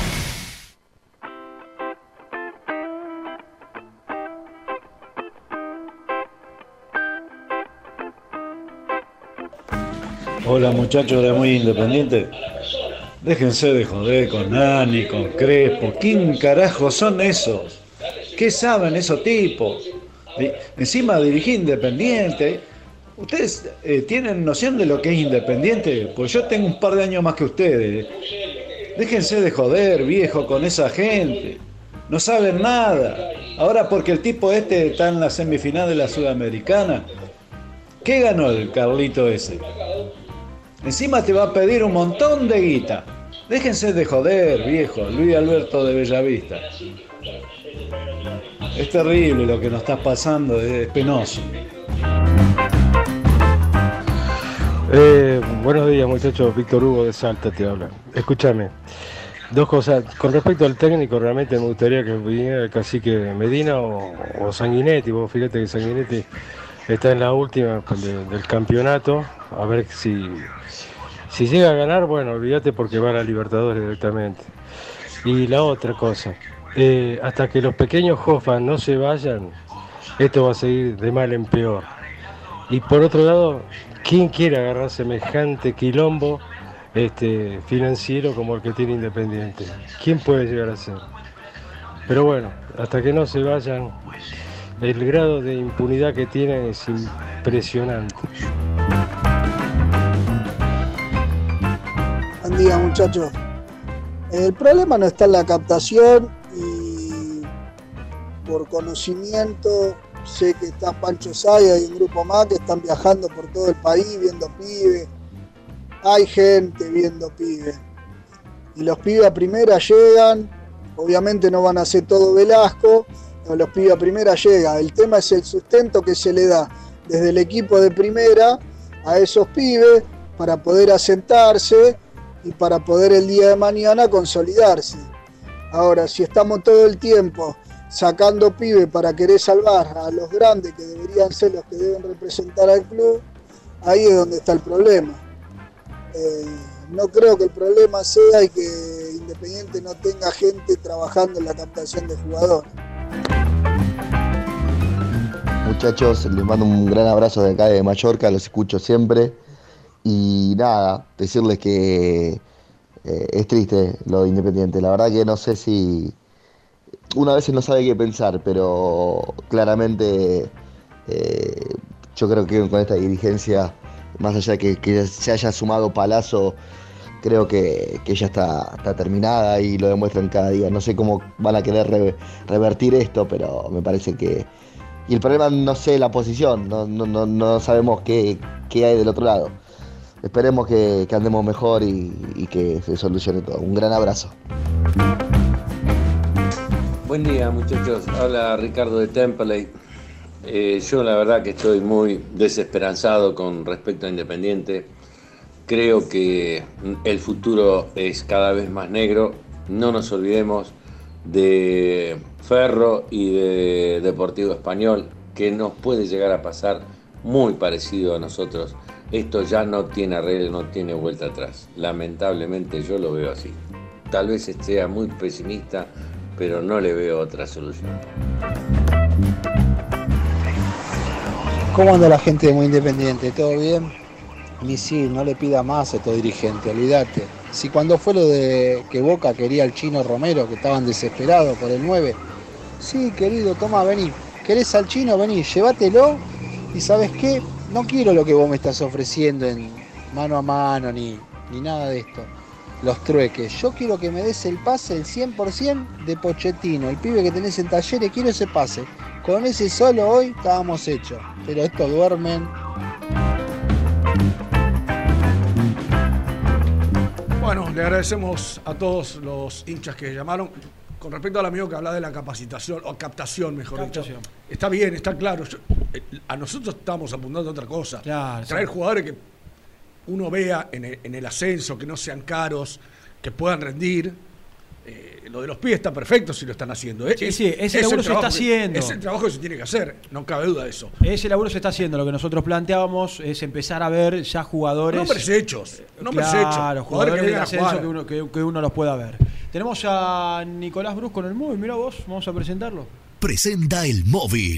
Hola muchachos de Muy Independiente. Déjense de joder con Nani, con Crespo. ¿Quién carajo son esos? ¿Qué saben esos tipos? Encima dirigí Independiente. ¿Ustedes eh, tienen noción de lo que es Independiente? Pues yo tengo un par de años más que ustedes. Déjense de joder, viejo, con esa gente. No saben nada. Ahora porque el tipo este está en la semifinal de la Sudamericana. ¿Qué ganó el Carlito ese? Encima te va a pedir un montón de guita. Déjense de joder, viejo, Luis Alberto de Bellavista. Es terrible lo que nos está pasando, es penoso. Eh, buenos días muchachos, Víctor Hugo de Salta te habla. Escúchame, dos cosas. Con respecto al técnico, realmente me gustaría que viniera el cacique Medina o, o Sanguinetti. Vos fíjate que Sanguinetti está en la última del campeonato. A ver si si llega a ganar, bueno, olvídate porque va a la Libertadores directamente. Y la otra cosa, eh, hasta que los pequeños Hoffman no se vayan, esto va a seguir de mal en peor. Y por otro lado, ¿quién quiere agarrar semejante quilombo este, financiero como el que tiene Independiente? ¿Quién puede llegar a ser? Pero bueno, hasta que no se vayan, el grado de impunidad que tienen es impresionante. día muchachos. El problema no está en la captación y por conocimiento sé que está Pancho Saya y un grupo más que están viajando por todo el país viendo pibes. Hay gente viendo pibes. Y los pibes a primera llegan Obviamente no van a ser todo Velasco, no, los pibes a primera llega. El tema es el sustento que se le da desde el equipo de primera a esos pibes para poder asentarse y para poder el día de mañana consolidarse. Ahora, si estamos todo el tiempo sacando pibes para querer salvar a los grandes que deberían ser los que deben representar al club, ahí es donde está el problema. Eh, no creo que el problema sea que Independiente no tenga gente trabajando en la captación de jugadores. Muchachos, les mando un gran abrazo de acá de Mallorca, los escucho siempre. Y nada, decirles que eh, es triste lo de Independiente. La verdad que no sé si. Una vez no sabe qué pensar, pero claramente eh, yo creo que con esta dirigencia, más allá de que, que se haya sumado Palazo, creo que, que ya está, está terminada y lo demuestran cada día. No sé cómo van a querer re- revertir esto, pero me parece que. Y el problema no sé la posición, no, no, no, no sabemos qué, qué hay del otro lado. Esperemos que, que andemos mejor y, y que se solucione todo. Un gran abrazo. Buen día muchachos, habla Ricardo de Temperley. Eh, yo la verdad que estoy muy desesperanzado con respecto a Independiente. Creo que el futuro es cada vez más negro. No nos olvidemos de Ferro y de Deportivo Español, que nos puede llegar a pasar muy parecido a nosotros. Esto ya no tiene arreglo, no tiene vuelta atrás. Lamentablemente yo lo veo así. Tal vez sea muy pesimista, pero no le veo otra solución. ¿Cómo anda la gente de Muy Independiente? ¿Todo bien? Misil, no le pida más a estos dirigentes, olvídate. Si cuando fue lo de que Boca quería al chino Romero, que estaban desesperados por el 9, sí, querido, toma, vení. ¿Querés al chino? Vení, llévatelo y ¿sabes qué? No quiero lo que vos me estás ofreciendo en mano a mano ni, ni nada de esto. Los trueques. Yo quiero que me des el pase, el 100% de Pochettino, el pibe que tenés en talleres, quiero ese pase. Con ese solo hoy estábamos hechos. Pero estos duermen. Le agradecemos a todos los hinchas que llamaron. Con respecto al amigo que habla de la capacitación, o captación, mejor Captación. dicho. Está bien, está claro. Yo- eh, a nosotros estamos apuntando a otra cosa. Claro, Traer sí. jugadores que uno vea en el, en el ascenso, que no sean caros, que puedan rendir. Eh, lo de los pies está perfecto si lo están haciendo. ¿eh? Sí, sí, ese el laburo se está que- haciendo. Es el trabajo que se tiene que hacer, no cabe duda de eso. Ese laburo se está haciendo. Lo que nosotros planteábamos es empezar a ver ya jugadores. Nombres hechos, nombres claro, hechos. jugadores, Jugadores que ascenso jugar. que uno, que, que uno los pueda ver. Tenemos a Nicolás Brus con el móvil. Mira vos, vamos a presentarlo. Presenta el móvil.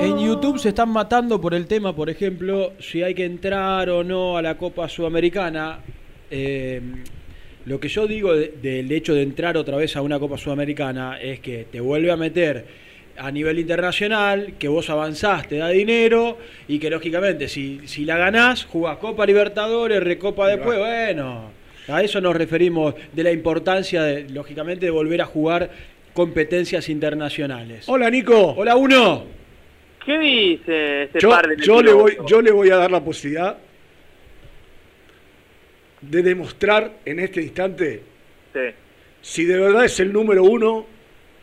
En YouTube se están matando por el tema, por ejemplo, si hay que entrar o no a la Copa Sudamericana. Eh, lo que yo digo de- del hecho de entrar otra vez a una Copa Sudamericana es que te vuelve a meter a nivel internacional, que vos avanzás, te da dinero y que lógicamente si, si la ganás, jugás Copa Libertadores, Recopa después, bueno, a eso nos referimos de la importancia, de, lógicamente, de volver a jugar competencias internacionales. Hola, Nico. Hola, uno. ¿Qué dice ese Yo, par de yo le voy, yo le voy a dar la posibilidad de demostrar en este instante Sí. si de verdad es el número uno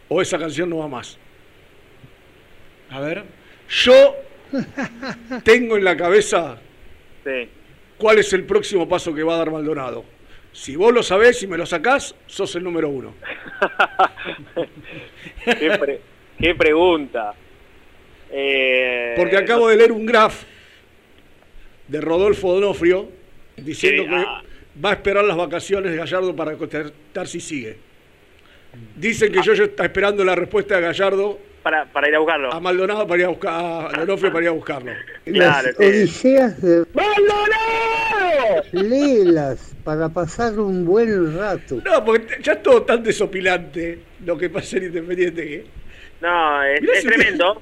o esa canción no va más. A ver. Yo tengo en la cabeza Sí. cuál es el próximo paso que va a dar Maldonado. Si vos lo sabés y me lo sacás, sos el número uno. qué, pre- qué pregunta. Eh, Porque acabo de leer un graph de Rodolfo Donofrio diciendo Sí, que ah. va a esperar las vacaciones de Gallardo para contestar si sigue. Dicen que yo ya está esperando la respuesta de Gallardo para, para ir a buscarlo. a Maldonado para ir a buscar a Donofrio para ir a buscarlo. Claro, sí. Odiseas de... léelas para pasar un buen rato. No, porque ya es todo tan desopilante lo que pasa en Independiente que... No, es, Mirá es si- tremendo.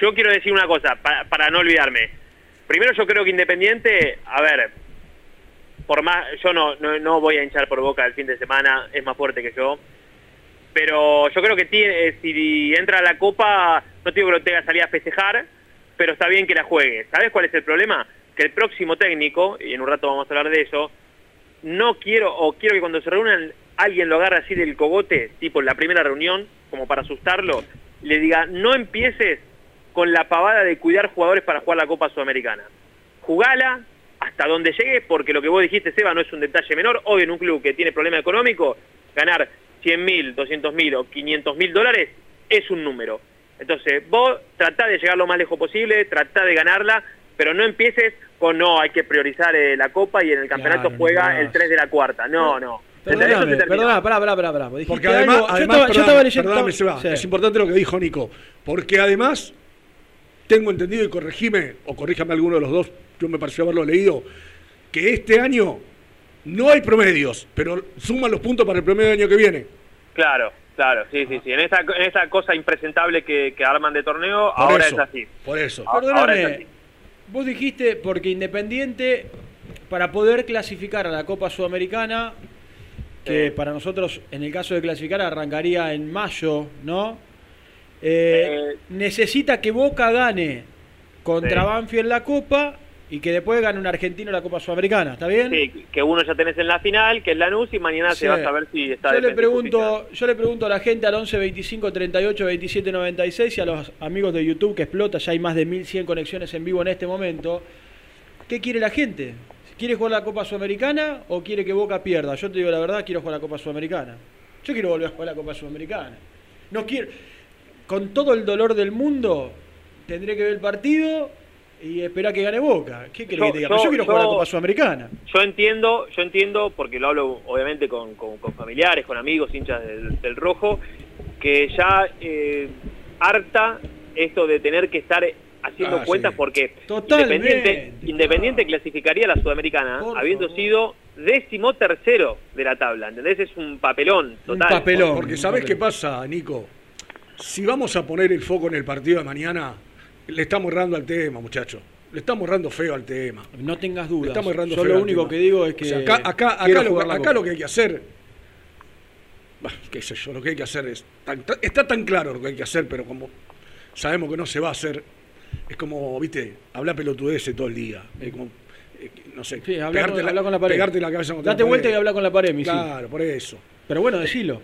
Yo quiero decir una cosa, para, para no olvidarme. Primero yo creo que Independiente, a ver, por más, yo no, no, no voy a hinchar por boca el fin de semana, es más fuerte que yo. Pero yo creo que eh, si entra a la Copa, no digo que lo tenga salir a festejar, pero está bien que la juegue. ¿Sabes cuál es el problema? Que el próximo técnico, y en un rato vamos a hablar de eso, no quiero, o quiero que cuando se reúnan alguien lo agarre así del cogote, tipo en la primera reunión, como para asustarlo, le diga, no empieces con la pavada de cuidar jugadores para jugar la Copa Sudamericana. Jugala hasta donde llegues, porque lo que vos dijiste, Seba, no es un detalle menor. Hoy en un club que tiene problema económico, ganar 100 mil, 200 mil o 500 mil dólares es un número. Entonces, vos tratá de llegar lo más lejos posible, tratá de ganarla, pero no empieces con no, hay que priorizar eh, la Copa y en el campeonato Claro, juega no. el 3 de la cuarta. No, no. Perdóname, perdona, pará, pará, pará, pará. Porque además, algo- yo además, estaba- yo perdóname, estaba leyendo- perdóname, Sí. es importante lo que dijo Nico, porque además, tengo entendido y corregime, o corríjame alguno de los dos, yo me pareció haberlo leído, que este año no hay promedios, pero suman los puntos para el promedio del año que viene. Claro, claro, sí, sí, sí. En esa, en esa cosa impresentable que, que arman de torneo, Por ahora eso, es así. Por eso. A- Ahora es Perdóname, así. vos dijiste porque Independiente, para poder clasificar a la Copa Sudamericana, que para nosotros, en el caso de clasificar, arrancaría en mayo, ¿no? Eh, necesita que Boca gane contra Sí. Banfield la Copa y que después gane un argentino la Copa Sudamericana, ¿está bien? Sí, que uno ya tenés en la final, que es Lanús, y mañana Sí. se va a saber si está Yo le pregunto, yo le pregunto a la gente al 11 25 38 27 96 y a los amigos de YouTube que explota, ya hay más de 1100 conexiones en vivo en este momento. ¿Qué quiere la gente? ¿Quiere jugar la Copa Sudamericana o quiere que Boca pierda? Yo te digo la verdad, quiero jugar la Copa Sudamericana. Yo quiero volver a jugar la Copa Sudamericana. No quiero con todo el dolor del mundo tendré que ver el partido y esperar que gane Boca. ¿Qué querés Yo- que te diga? Yo- yo quiero jugar la yo- Copa Sudamericana. Yo entiendo, yo entiendo, porque lo hablo obviamente con, con- con familiares, con amigos, hinchas del, del rojo, que ya eh, harta esto de tener que estar haciendo Ah, cuentas sí. porque Totalmente. Independiente, Independiente clasificaría a la Sudamericana habiendo sido décimo tercero de la tabla, ¿entendés? Es un papelón total. Porque ¿sabés qué pasa, Nico? Si vamos a poner el foco en el partido de mañana, le estamos errando al tema, muchachos. Le estamos errando feo al tema. No tengas Le dudas. estamos errando Yo feo lo único que digo es que O sea, acá, acá, acá, lo, acá lo que hay que hacer. Qué sé yo, lo que hay que hacer es. tan- tan- está tan claro lo que hay que hacer, pero como sabemos que no se va a hacer, es como, viste, hablar pelotudeces todo el día. Es como, eh, no sé, Sí, pegarte, con, la, con la pared. pegarte la cabeza contra Date la vuelta pared. y habla con la pared, misil. Claro, por eso. Pero bueno, decilo.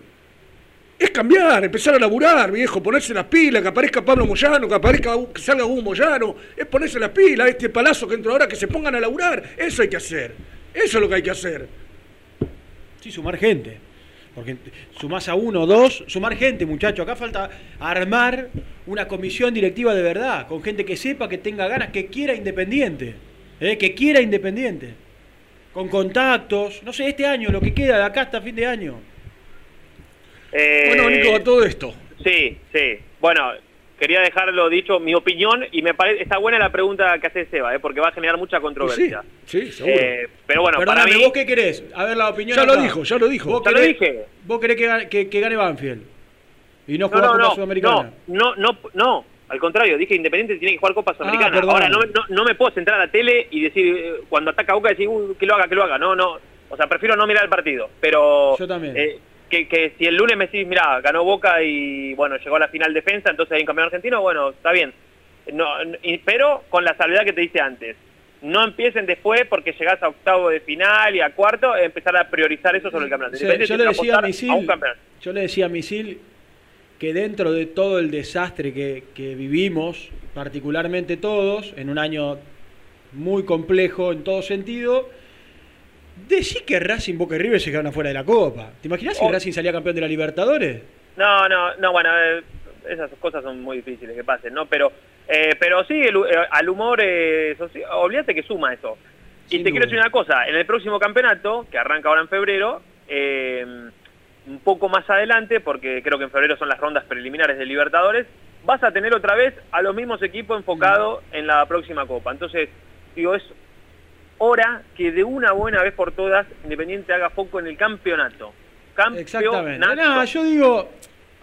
Es cambiar, empezar a laburar, viejo, ponerse las pilas, que aparezca Pablo Moyano, que aparezca que salga Hugo Moyano, es ponerse las pilas, este palazo que entra ahora, que se pongan a laburar, eso hay que hacer, eso es lo que hay que hacer. Sí, sumar gente. Porque sumás a uno dos, sumar gente, muchacho. Acá falta armar una comisión directiva de verdad, con gente que sepa, que tenga ganas, que quiera independiente. ¿eh? Que quiera independiente. Con contactos. No sé, este año, lo que queda de acá hasta fin de año. Eh, Bueno, Nico, a todo esto. Sí, sí. Bueno, quería dejarlo dicho, mi opinión, y me parece, está buena la pregunta que hace Seba, ¿eh? porque va a generar mucha controversia. Sí, seguro. Eh, pero bueno, para mí... ¿vos qué querés? A ver la opinión. Ya lo dijo, ya lo dijo. ¿Vos Ya lo querés, dije. ¿Vos querés que, gane- que- que gane Banfield? Y no No, jugar no, Copa no, Sudamericana. no, no, no, no, al contrario, dije Independiente tiene que jugar Copa Sudamericana. perdón. Ahora, no, no, no me puedo centrar a la tele y decir, eh, cuando ataca Boca, decir, "Uy, que lo haga, que lo haga. No, no, o sea, prefiero no mirar el partido. Pero Yo también. eh, que, que si el lunes me decís, mira, ganó Boca y bueno, llegó a la final defensa, entonces hay un campeón argentino, bueno, está bien. No, pero con la salvedad que te dice antes. No empiecen después porque llegás a octavo de final y a cuarto, empezar a priorizar eso sobre el campeonato. Yo le decía a Misil, a un campeonato. yo le decía a Misil que dentro de todo el desastre que, que vivimos, particularmente todos, en un año muy complejo en todo sentido, decí que Racing, Boca y River se quedaron afuera de la Copa. ¿Te imaginas si Oh. Racing salía campeón de la Libertadores? No, no, no, bueno, eh, esas cosas son muy difíciles que pasen, ¿no? Pero, eh, pero sí, el eh, al humor, olvídate que suma eso. Y te quiero decir una cosa, en el próximo campeonato, que arranca ahora en febrero, un poco más adelante, porque creo que en febrero son las rondas preliminares de Libertadores, vas a tener otra vez a los mismos equipos enfocados en la próxima Copa. Entonces, digo, es hora que de una buena vez por todas Independiente haga foco en el campeonato. Campeonato. Exactamente. No, yo digo,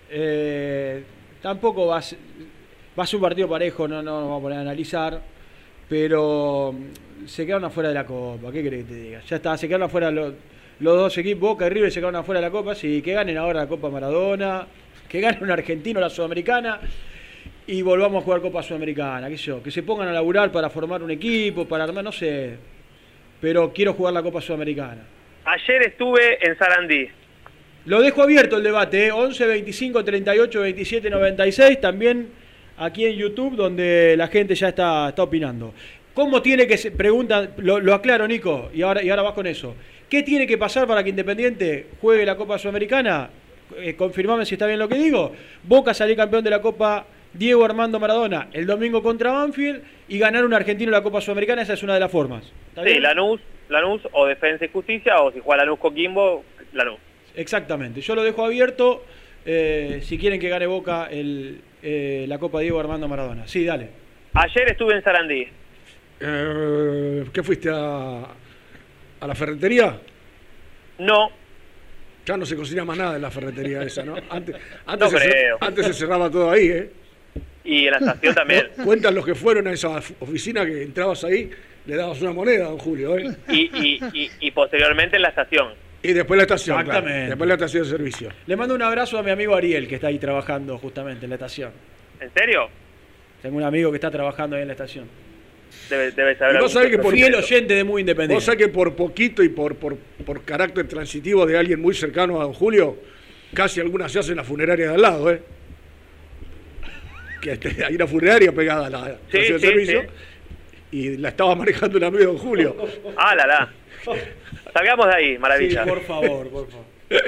eh, tampoco va a, ser, va a ser un partido parejo, no, no nos vamos a poner a analizar, pero mm, se quedaron afuera de la Copa, ¿qué crees que te diga? Ya está, se quedaron afuera los, los dos equipos, Boca y River se quedaron afuera de la Copa, sí, que ganen ahora la Copa Maradona, que gane un argentino la Sudamericana y volvamos a jugar Copa Sudamericana, qué sé yo, que se pongan a laburar para formar un equipo, para armar, no sé, pero quiero jugar la Copa Sudamericana. Ayer estuve en Sarandí. Lo dejo abierto el debate, ¿eh? 11 25 38 27 96, también aquí en YouTube, donde la gente ya está, está opinando. ¿Cómo tiene que se pregunta, lo, lo, aclaro Nico, y ahora, y ahora vas con eso. ¿Qué tiene que pasar para que Independiente juegue la Copa Sudamericana? Eh, confirmame si está bien lo que digo. Boca salir campeón de la Copa Diego Armando Maradona el domingo contra Banfield y ganar un argentino la Copa Sudamericana, esa es una de las formas. Sí, Lanús, Lanús o Defensa y Justicia, o si juega Lanús Coquimbo, Lanús. Exactamente, yo lo dejo abierto eh, si quieren que gane Boca el, eh, la Copa Diego Armando Maradona. Sí, dale. Ayer estuve en Sarandí. Eh, ¿Qué fuiste a, a la ferretería? No. Ya no se cocina más nada en la ferretería esa, ¿no? Antes, antes, No se, antes se cerraba todo ahí, ¿eh? Y en la estación también. Cuentan los que fueron a esa oficina que entrabas ahí, le dabas una moneda, don Julio, ¿eh? Y, y, y, y posteriormente en la estación. Y después la estación, claro. Exactamente. Después la estación de servicio. Le mando un abrazo a mi amigo Ariel, que está ahí trabajando justamente en la estación. ¿En serio? Tengo un amigo que está trabajando ahí en la estación. Debe, debe saber Y vos sabés que por Fiel oyente de Muy Independiente. Vos sabés que por poquito y por, por, por carácter transitivo de alguien muy cercano a don Julio, casi algunas se hacen en la funeraria de al lado, ¿eh? Que este, hay una funeraria pegada a la Sí, estación de servicio sí. y la estaba manejando un amigo de don Julio. Ah, la, la. Salgamos de ahí, maravilla. Sí, por favor, por favor.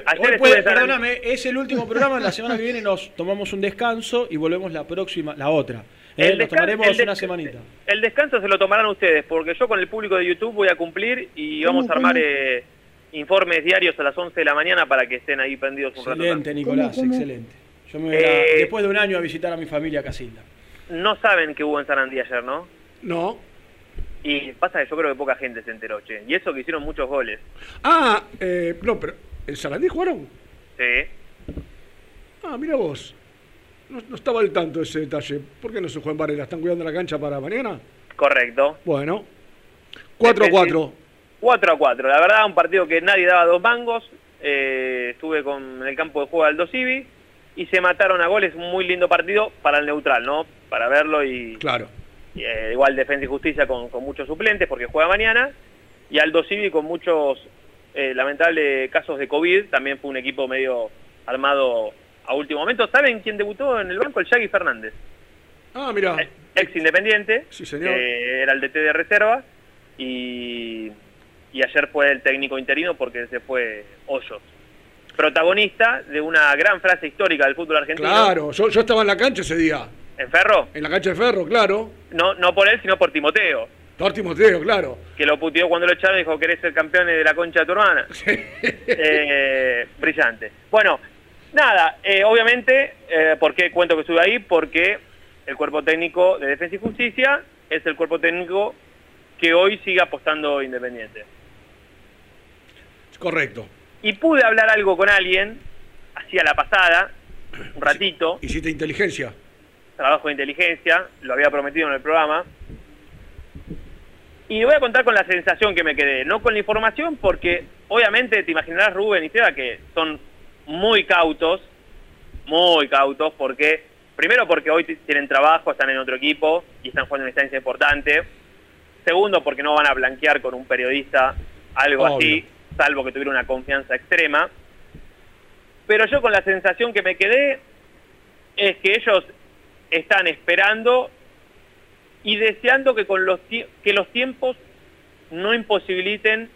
Ayer puede- perdóname, es el último programa. La semana que viene nos tomamos un descanso y volvemos la próxima, la otra. Eh, El nos tomaremos una semanita. El descanso se lo tomarán ustedes, porque yo con el público de YouTube voy a cumplir y vamos a armar eh, informes diarios a las 11 de la mañana para que estén ahí prendidos un rato. Excelente, más. Nicolás, excelente. Yo me voy a- Eh, después de un año a visitar a mi familia a Casilda. No saben que hubo en Sarandí ayer, ¿no? No. Y pasa que yo creo que poca gente se enteró, che. Y eso que hicieron muchos goles. Ah, eh, no, pero ¿en Sarandí jugaron? Sí. Ah, mira vos. No, no estaba al tanto ese detalle. ¿Por qué no se juega en Varela? ¿Están cuidando la cancha para mañana? Correcto. Bueno. 4 a 4. 4 a 4. La verdad, un partido que nadie daba dos mangos. Eh, estuve con en el campo de juego de Aldo Civi y se mataron a goles. Un muy lindo partido para el neutral, ¿no? Para verlo y, Claro. y, eh, igual Defensa y Justicia con, con muchos suplentes porque juega mañana. Y Aldo Civi con muchos eh, lamentables casos de COVID. También fue un equipo medio armado a último momento. ¿Saben quién debutó en el banco? El Yagui Fernández. Ah, mira. Ex Independiente. Sí, señor. que era el DT de reserva. Y, y ayer fue el técnico interino porque se fue Hoyos. Protagonista de una gran frase histórica del fútbol argentino. Claro, yo, yo estaba en la cancha ese día. ¿En Ferro? En la cancha de Ferro, claro. No, no por él, sino por Timoteo. Por Timoteo, claro. Que lo puteó cuando lo echaron y dijo, ¿querés ser campeón de la concha de tu hermana? Eh, brillante. Bueno, nada, eh, obviamente, eh, ¿por qué cuento que estuve ahí? Porque el cuerpo técnico de Defensa y Justicia es el cuerpo técnico que hoy sigue apostando Independiente. Correcto. Y pude hablar algo con alguien, hacía la pasada, un ratito, Hiciste inteligencia. trabajo de inteligencia, lo había prometido en el programa. Y voy a contar con la sensación que me quedé, no con la información, porque obviamente te imaginarás Rubén y Seba que son muy cautos, muy cautos, porque primero porque hoy tienen trabajo, están en otro equipo y están jugando una instancia importante. Segundo porque no van a blanquear con un periodista algo Obvio. así, salvo que tuviera una confianza extrema. Pero yo con la sensación que me quedé es que ellos están esperando y deseando que con los que los tiempos no imposibiliten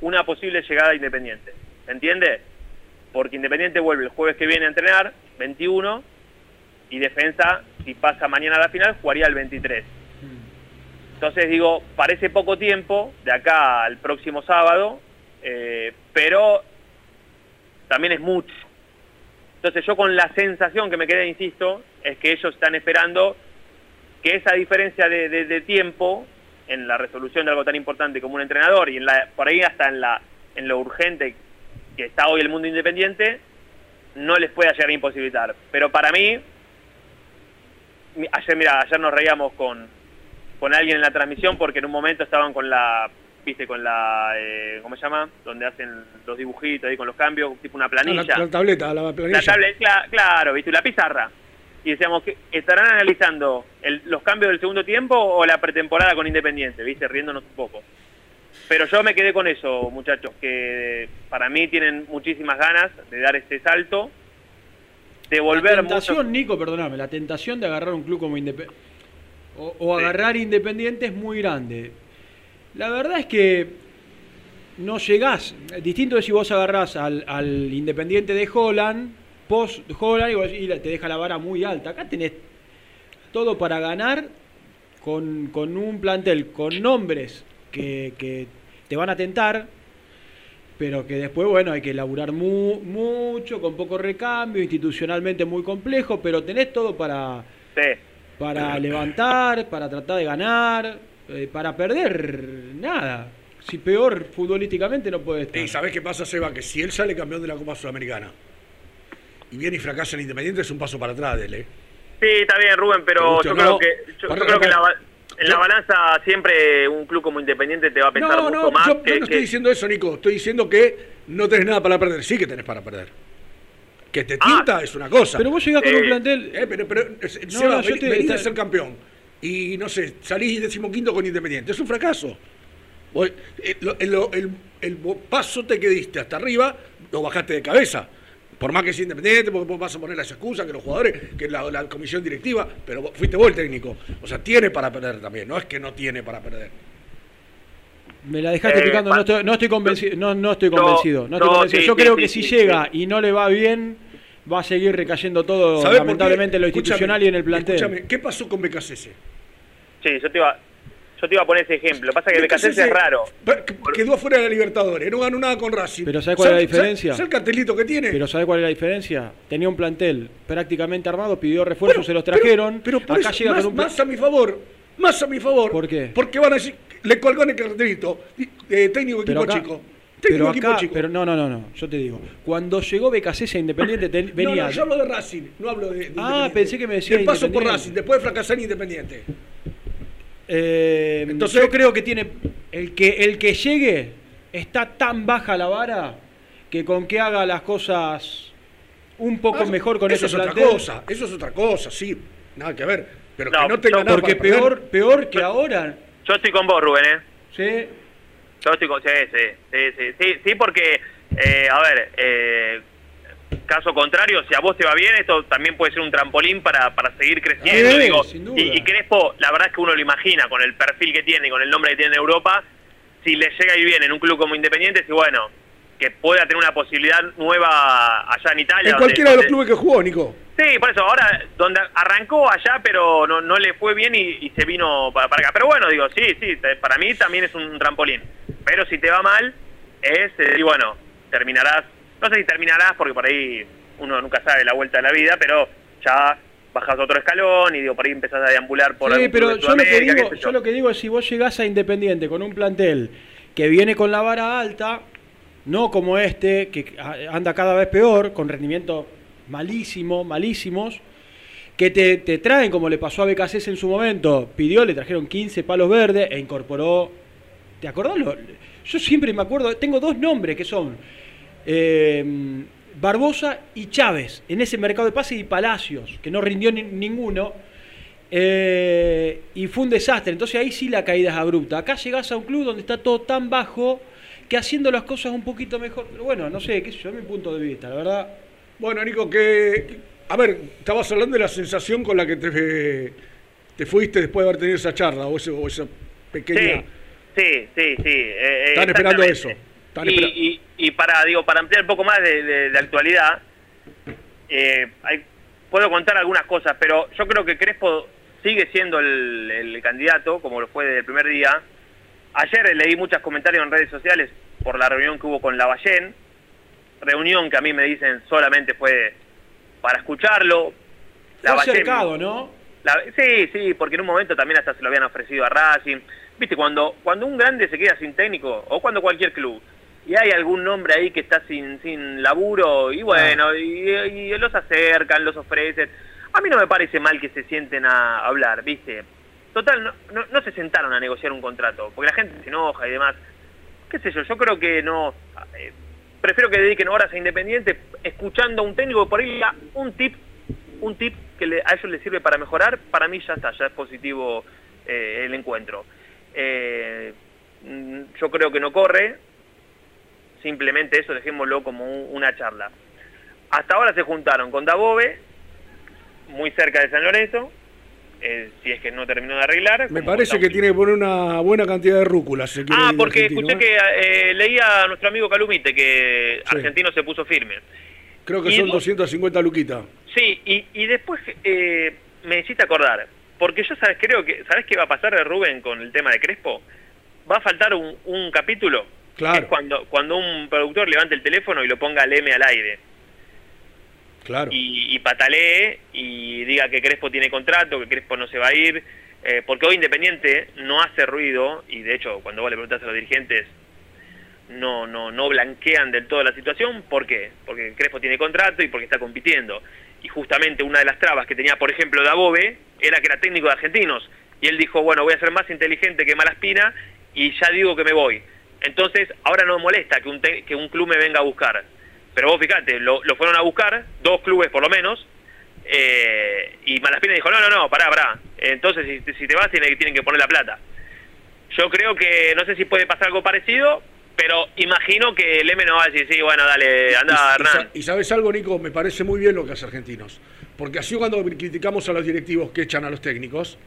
una posible llegada a Independiente. ¿Se entiende? Porque Independiente vuelve el jueves que viene a entrenar, 21, y Defensa, si pasa mañana a la final, jugaría el 23. Entonces digo, parece poco tiempo, de acá al próximo sábado, eh, pero también es mucho. Entonces yo con la sensación que me quedé, insisto, es que ellos están esperando que esa diferencia de, tiempo en la resolución de algo tan importante como un entrenador y en la, por ahí hasta en, la, en lo urgente que está hoy el mundo independiente, no les puede llegar a imposibilitar. Pero para mí, ayer, mira, ayer nos reíamos con, con alguien en la transmisión porque en un momento estaban con la, viste, con la, eh, ¿cómo se llama? Donde hacen los dibujitos ahí con los cambios, tipo una planilla. La, la tableta, la planilla. La tablet, cla- claro, ¿viste? La pizarra. Y decíamos, que ¿estarán analizando el- los cambios del segundo tiempo o la pretemporada con Independiente? ¿Viste? Riéndonos un poco. Pero yo me quedé con eso, muchachos, que para mí tienen muchísimas ganas de dar este salto, de volver la mucho- tentación, Nico, perdóname, la tentación de agarrar un club como Independiente o, o agarrar Independiente es muy grande. La verdad es que no llegás. Distinto es si vos agarrás al, al Independiente de Holland, post Holland, y vos- y te deja la vara muy alta. Acá tenés todo para ganar con, con un plantel, con nombres que, que te van a tentar, pero que después, bueno, hay que laburar mu- mucho, con poco recambio, institucionalmente muy complejo, pero tenés todo para, para levantar, para tratar de ganar, eh, para perder nada. Si peor futbolísticamente no puede estar. ¿Y sabés qué pasa, Seba? Que si él sale campeón de la Copa Sudamericana y viene y fracasa en Independiente, es un paso para atrás de él, ¿eh? Sí, está bien, Rubén, pero yo creo no. que, yo, yo creo que en la, en la balanza siempre un club como Independiente te va a pensar No, mucho no, más yo, yo que, no que- estoy diciendo eso, Nico. Estoy diciendo que no tenés nada para perder. Sí que tenés para perder. Que te tienta es una cosa. Pero vos llegás con un plantel- Eh, pero, pero, eh, No, Seba, no, yo te- venís de está- ser campeón. Y no sé, salís decimoquinto con Independiente. Es un fracaso. Vos, eh, el, el- el paso te que diste hasta arriba, lo bajaste de cabeza. Por más que sea independiente, porque vos vas a poner las excusas, que los jugadores, que la, la comisión directiva, pero vos- fuiste vos el técnico. O sea, tiene para perder también, no es que no tiene para perder. Me la dejaste Eh, picando, no estoy, no estoy convencido. No, no estoy Yo- convencido. no estoy yo- convencido. sí, Yo sí, creo sí, que sí, si sí. llega y no le va bien, va a seguir recayendo todo, ¿Sabés por lamentablemente, en lo institucional y en el plantel. Escúchame, ¿qué pasó con BKCS? Sí, yo te iba, yo te iba a poner ese ejemplo. Pasa que BKC es raro. Quedó afuera de la Libertadores, no ganó nada con Racing. Pero ¿sabes cuál es la ¿Sabes- diferencia? ¿Sabes el cartelito que tiene? Pero ¿sabes cuál es la diferencia? Tenía un plantel prácticamente armado, pidió refuerzos, se los trajeron. Pero por acá eso, llega más, con un más a mi favor, más a mi favor. ¿Por qué? Porque van a decir, le colgan el cartelito, eh, técnico equipo acá- chico. Pero acá, chico. pero no, no, no, no, yo te digo. Cuando llegó BKC a Independiente ten- No, venía. no, yo hablo de Racing, no hablo de, de Ah, pensé que me decía El paso por. Racing, después de fracasar en Independiente. Eh, Entonces- yo creo que tiene el que el que llegue está tan baja la vara que con que haga las cosas un poco Ah, mejor con eso ese es otra cosa, eso es otra cosa, sí, nada que ver. Pero No, que no tenga no, nada porque para perder. peor peor que ahora. Yo estoy con vos, Rubén, ¿eh? Sí. Yo estoy con... Sí, sí, sí, sí, sí, porque, eh, a ver, eh, caso contrario, si a vos te va bien, esto también puede ser un trampolín para, para seguir creciendo. Sí, digo. sin duda. Y, y Crespo, la verdad es que uno lo imagina con el perfil que tiene y con el nombre que tiene en Europa, si le llega ir bien en un club como Independiente, si bueno, que pueda tener una posibilidad nueva allá en Italia. En donde- cualquiera de los clubes que jugó, Nico. Sí, por eso, ahora, donde arrancó allá, pero no, no le fue bien y, y se vino para, para acá. Pero bueno, digo, sí, sí, para mí también es un trampolín. Pero si te va mal, es, eh, y bueno, terminarás, no sé si terminarás, porque por ahí uno nunca sabe la vuelta de la vida, pero ya bajas otro escalón y digo, por ahí empezás a deambular por Sí, pero lo, que digo, yo lo que digo es si vos llegás a Independiente con un plantel que viene con la vara alta, no como este, que anda cada vez peor, con rendimientos malísimos, malísimos, que te, te traen, como le pasó a BKC en su momento, pidió, le trajeron 15 palos verdes e incorporó... ¿Te acordás? Yo siempre me acuerdo, tengo dos nombres que son eh, Barbosa y Chávez, en ese mercado de pases y Palacios, que no rindió ni- ninguno. Eh, y fue un desastre. Entonces ahí sí la caída es abrupta. Acá llegás a un club donde está todo tan bajo que haciendo las cosas un poquito mejor. Pero bueno, no sé, qué sé yo, es mi punto de vista, la verdad. Bueno, Nico, que. A ver, estabas hablando de la sensación con la que te, te fuiste después de haber tenido esa charla o, ese- o esa pequeña. Sí, sí, sí. eh, Están esperando eso. Están y, y- y para digo para ampliar un poco más de, de- de actualidad eh, hay- puedo contar algunas cosas pero yo creo que Crespo sigue siendo el, el candidato como lo fue desde el primer día ayer leí muchos comentarios en redes sociales por la reunión que hubo con Lavallén reunión que a mí me dicen solamente fue para escucharlo Fue acercado, ¿no? la- sí, sí, porque en un momento también hasta se lo habían ofrecido a Racing. viste, cuando, cuando un grande se queda sin técnico, o cuando cualquier club, y hay algún nombre ahí que está sin, sin laburo, y bueno, y, y los acercan, los ofrecen. A mí no me parece mal que se sienten a hablar, viste. Total, no, no, se sentaron a negociar un contrato, porque la gente se enoja y demás. Qué sé yo, yo creo que no... eh, prefiero que dediquen horas a Independiente escuchando a un técnico que por ahí da un tip, un tip que a ellos les sirve para mejorar, para mí ya está, ya es positivo eh, el encuentro. Eh, yo creo que no corre, simplemente eso dejémoslo como un- una charla. Hasta ahora se juntaron con Dabove, muy cerca de San Lorenzo, eh, si es que no terminó de arreglar. Me parece que tiene que poner una buena cantidad de rúcula. si quiere Ah, porque escuché ¿eh? que eh, leía a nuestro amigo Calumite que Sí. Argentino se puso firme. Creo que y- son 250 luquitas. Sí, y, y después eh, me hiciste acordar, porque yo sabes, creo que, ¿sabes qué va a pasar Rubén con el tema de Crespo? Va a faltar un, un capítulo, Claro. que es cuando, cuando un productor levante el teléfono y lo ponga al M al aire. Claro. y, y patalee y diga que Crespo tiene contrato, que Crespo no se va a ir, eh, porque hoy Independiente no hace ruido y de hecho cuando vos le preguntás a los dirigentes no, no, no blanquean del todo la situación, ¿por qué? Porque Crespo tiene contrato y porque está compitiendo. Y justamente una de las trabas que tenía, por ejemplo, Dabove, era que era técnico de argentinos. Y él dijo, bueno, voy a ser más inteligente que Malaspina y ya digo que me voy. Entonces, ahora no me molesta que un, que un club me venga a buscar. Pero vos fíjate, lo, lo fueron a buscar, dos clubes por lo menos, eh, y Malaspina dijo, no, no, no, pará, pará. Entonces, si, si te vas, tienen, tienen que poner la plata. Yo creo que, no sé si puede pasar algo parecido, pero imagino que el M no va a decir, sí, bueno, dale, anda, y, y Hernán. y sabes algo, Nico, me parece muy bien lo que hace Argentinos. Porque así cuando criticamos a los directivos que echan a los técnicos,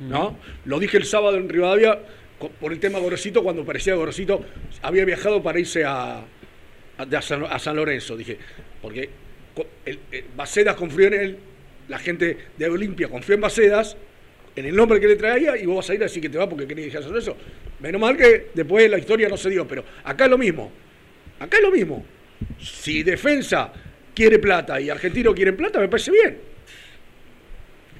¿no? Lo dije el sábado en Rivadavia por el tema Gorosito, cuando parecía Gorosito había viajado para irse a, a, de a San, a San Lorenzo. Dije, porque co- el, el- Bacedas confió en él, la gente de Olimpia confió en Bacedas, en el nombre que le traía, y vos vas a ir a decir que te va porque querías dejar San Lorenzo. Menos mal que después la historia no se dio, pero acá es lo mismo. Acá es lo mismo. Si defensa quiere plata y argentino quieren plata, me parece bien.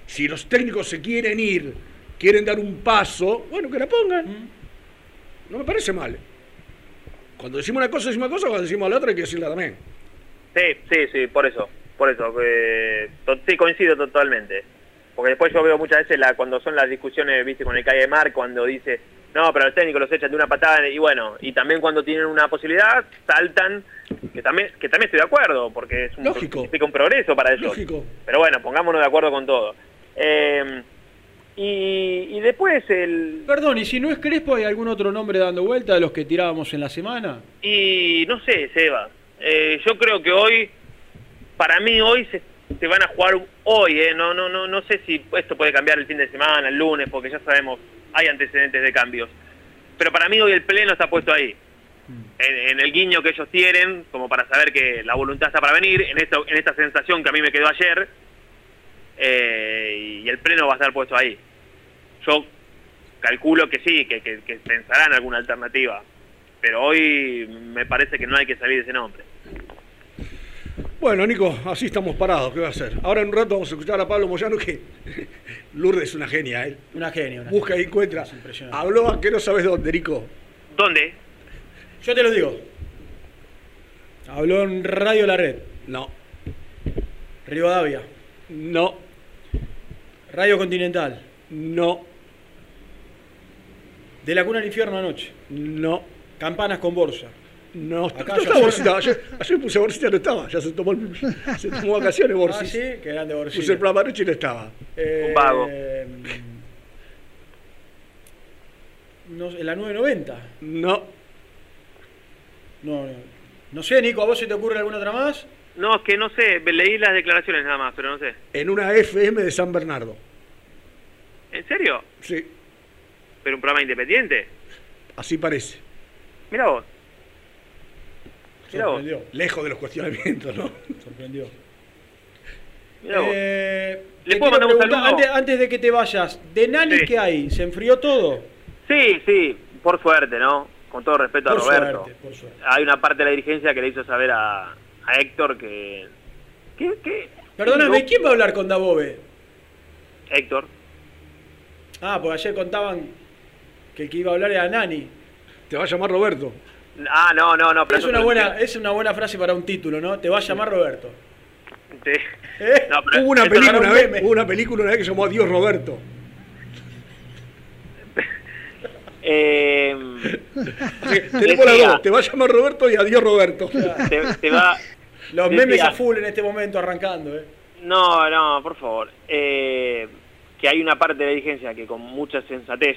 Si los técnicos se quieren ir, quieren dar un paso, bueno, que la pongan. No me parece mal. Cuando decimos una cosa, decimos una cosa, cuando decimos la otra, hay que decirla también. Sí, sí, sí, por eso, por eso, to- sí, coincido totalmente. Porque después yo veo muchas veces la, cuando son las discusiones, viste, con el calle Mar, cuando dice, no, pero los técnicos los echan de una patada, y bueno, y también cuando tienen una posibilidad, saltan, que también, que también estoy de acuerdo, porque es un, Lógico. un progreso para ellos. Lógico. Pero bueno, pongámonos de acuerdo con todo. Eh, y, y después el... Perdón, ¿y si no es Crespo hay algún otro nombre dando vuelta de los que tirábamos en la semana? Y no sé, Seba. Eh, yo creo que hoy, para mí hoy se, se van a jugar hoy, eh. no, no, no, no sé si esto puede cambiar el fin de semana, el lunes, porque ya sabemos, hay antecedentes de cambios. Pero para mí hoy el pleno está puesto ahí. En, en el guiño que ellos tienen, como para saber que la voluntad está para venir, en esta, en esta sensación que a mí me quedó ayer, eh, y el pleno va a estar puesto ahí. Yo calculo que sí, que, que, que pensarán alguna alternativa, pero hoy me parece que no hay que salir de ese nombre. Bueno, Nico, así estamos parados, ¿qué va a hacer? Ahora en un rato vamos a escuchar a Pablo Moyano, que Lourdes es una genia, ¿eh? Una genia. Una Busca y encuentra. impresionante. Habló a que no sabes dónde, Nico. ¿Dónde? Yo te lo digo. Habló en Radio La Red. No. Rivadavia. No. Radio Continental. No. De la cuna al infierno anoche. No. Campanas con bolsa. No, Acá no ya estaba son- Borsita. Ayer, ayer puse Borsita, no estaba. Ya se tomó, el- se tomó vacaciones, Ah, Borsis. sí, qué grande Borsita. Puse el programa anoche y no estaba. Eh, Un vago. No, sé, ¿En la 990? No. No, no. No sé, Nico, ¿a vos se te ocurre alguna otra más? No, es que no sé, leí las declaraciones nada más, pero no sé. En una FM de San Bernardo. ¿En serio? Sí. ¿Pero un programa independiente? Así parece. Mira vos. Mira vos. Lejos de los cuestionamientos, ¿no? Sorprendió. Mirá vos. Eh, ¿Le te puedo quiero mandar un preguntar, saludo? Antes, antes de que te vayas, ¿de Nani Sí. qué hay? ¿Se enfrió todo? Sí, sí, por suerte, ¿no? Con todo respeto Por a Roberto. suerte, por suerte. Hay una parte de la dirigencia que le hizo saber a, a Héctor que... ¿Qué? ¿Qué? Perdóname. ¿quién va a hablar con Dabove? Héctor. Ah, porque ayer contaban que el que iba a hablar era Nani. Te va a llamar Roberto. Ah, no, no, no. Pero Es una buena, es una buena frase para un título, ¿no? Te va a llamar Roberto. Sí. No, pero Hubo una película una un vez, hubo una película una vez que llamó Adiós Roberto. Eh, tenemos las dos, te va a llamar Roberto y adiós Roberto. te, te va... Los decía- memes a full en este momento arrancando, ¿eh? No, no, por favor. Eh, que hay una parte de la dirigencia que con mucha sensatez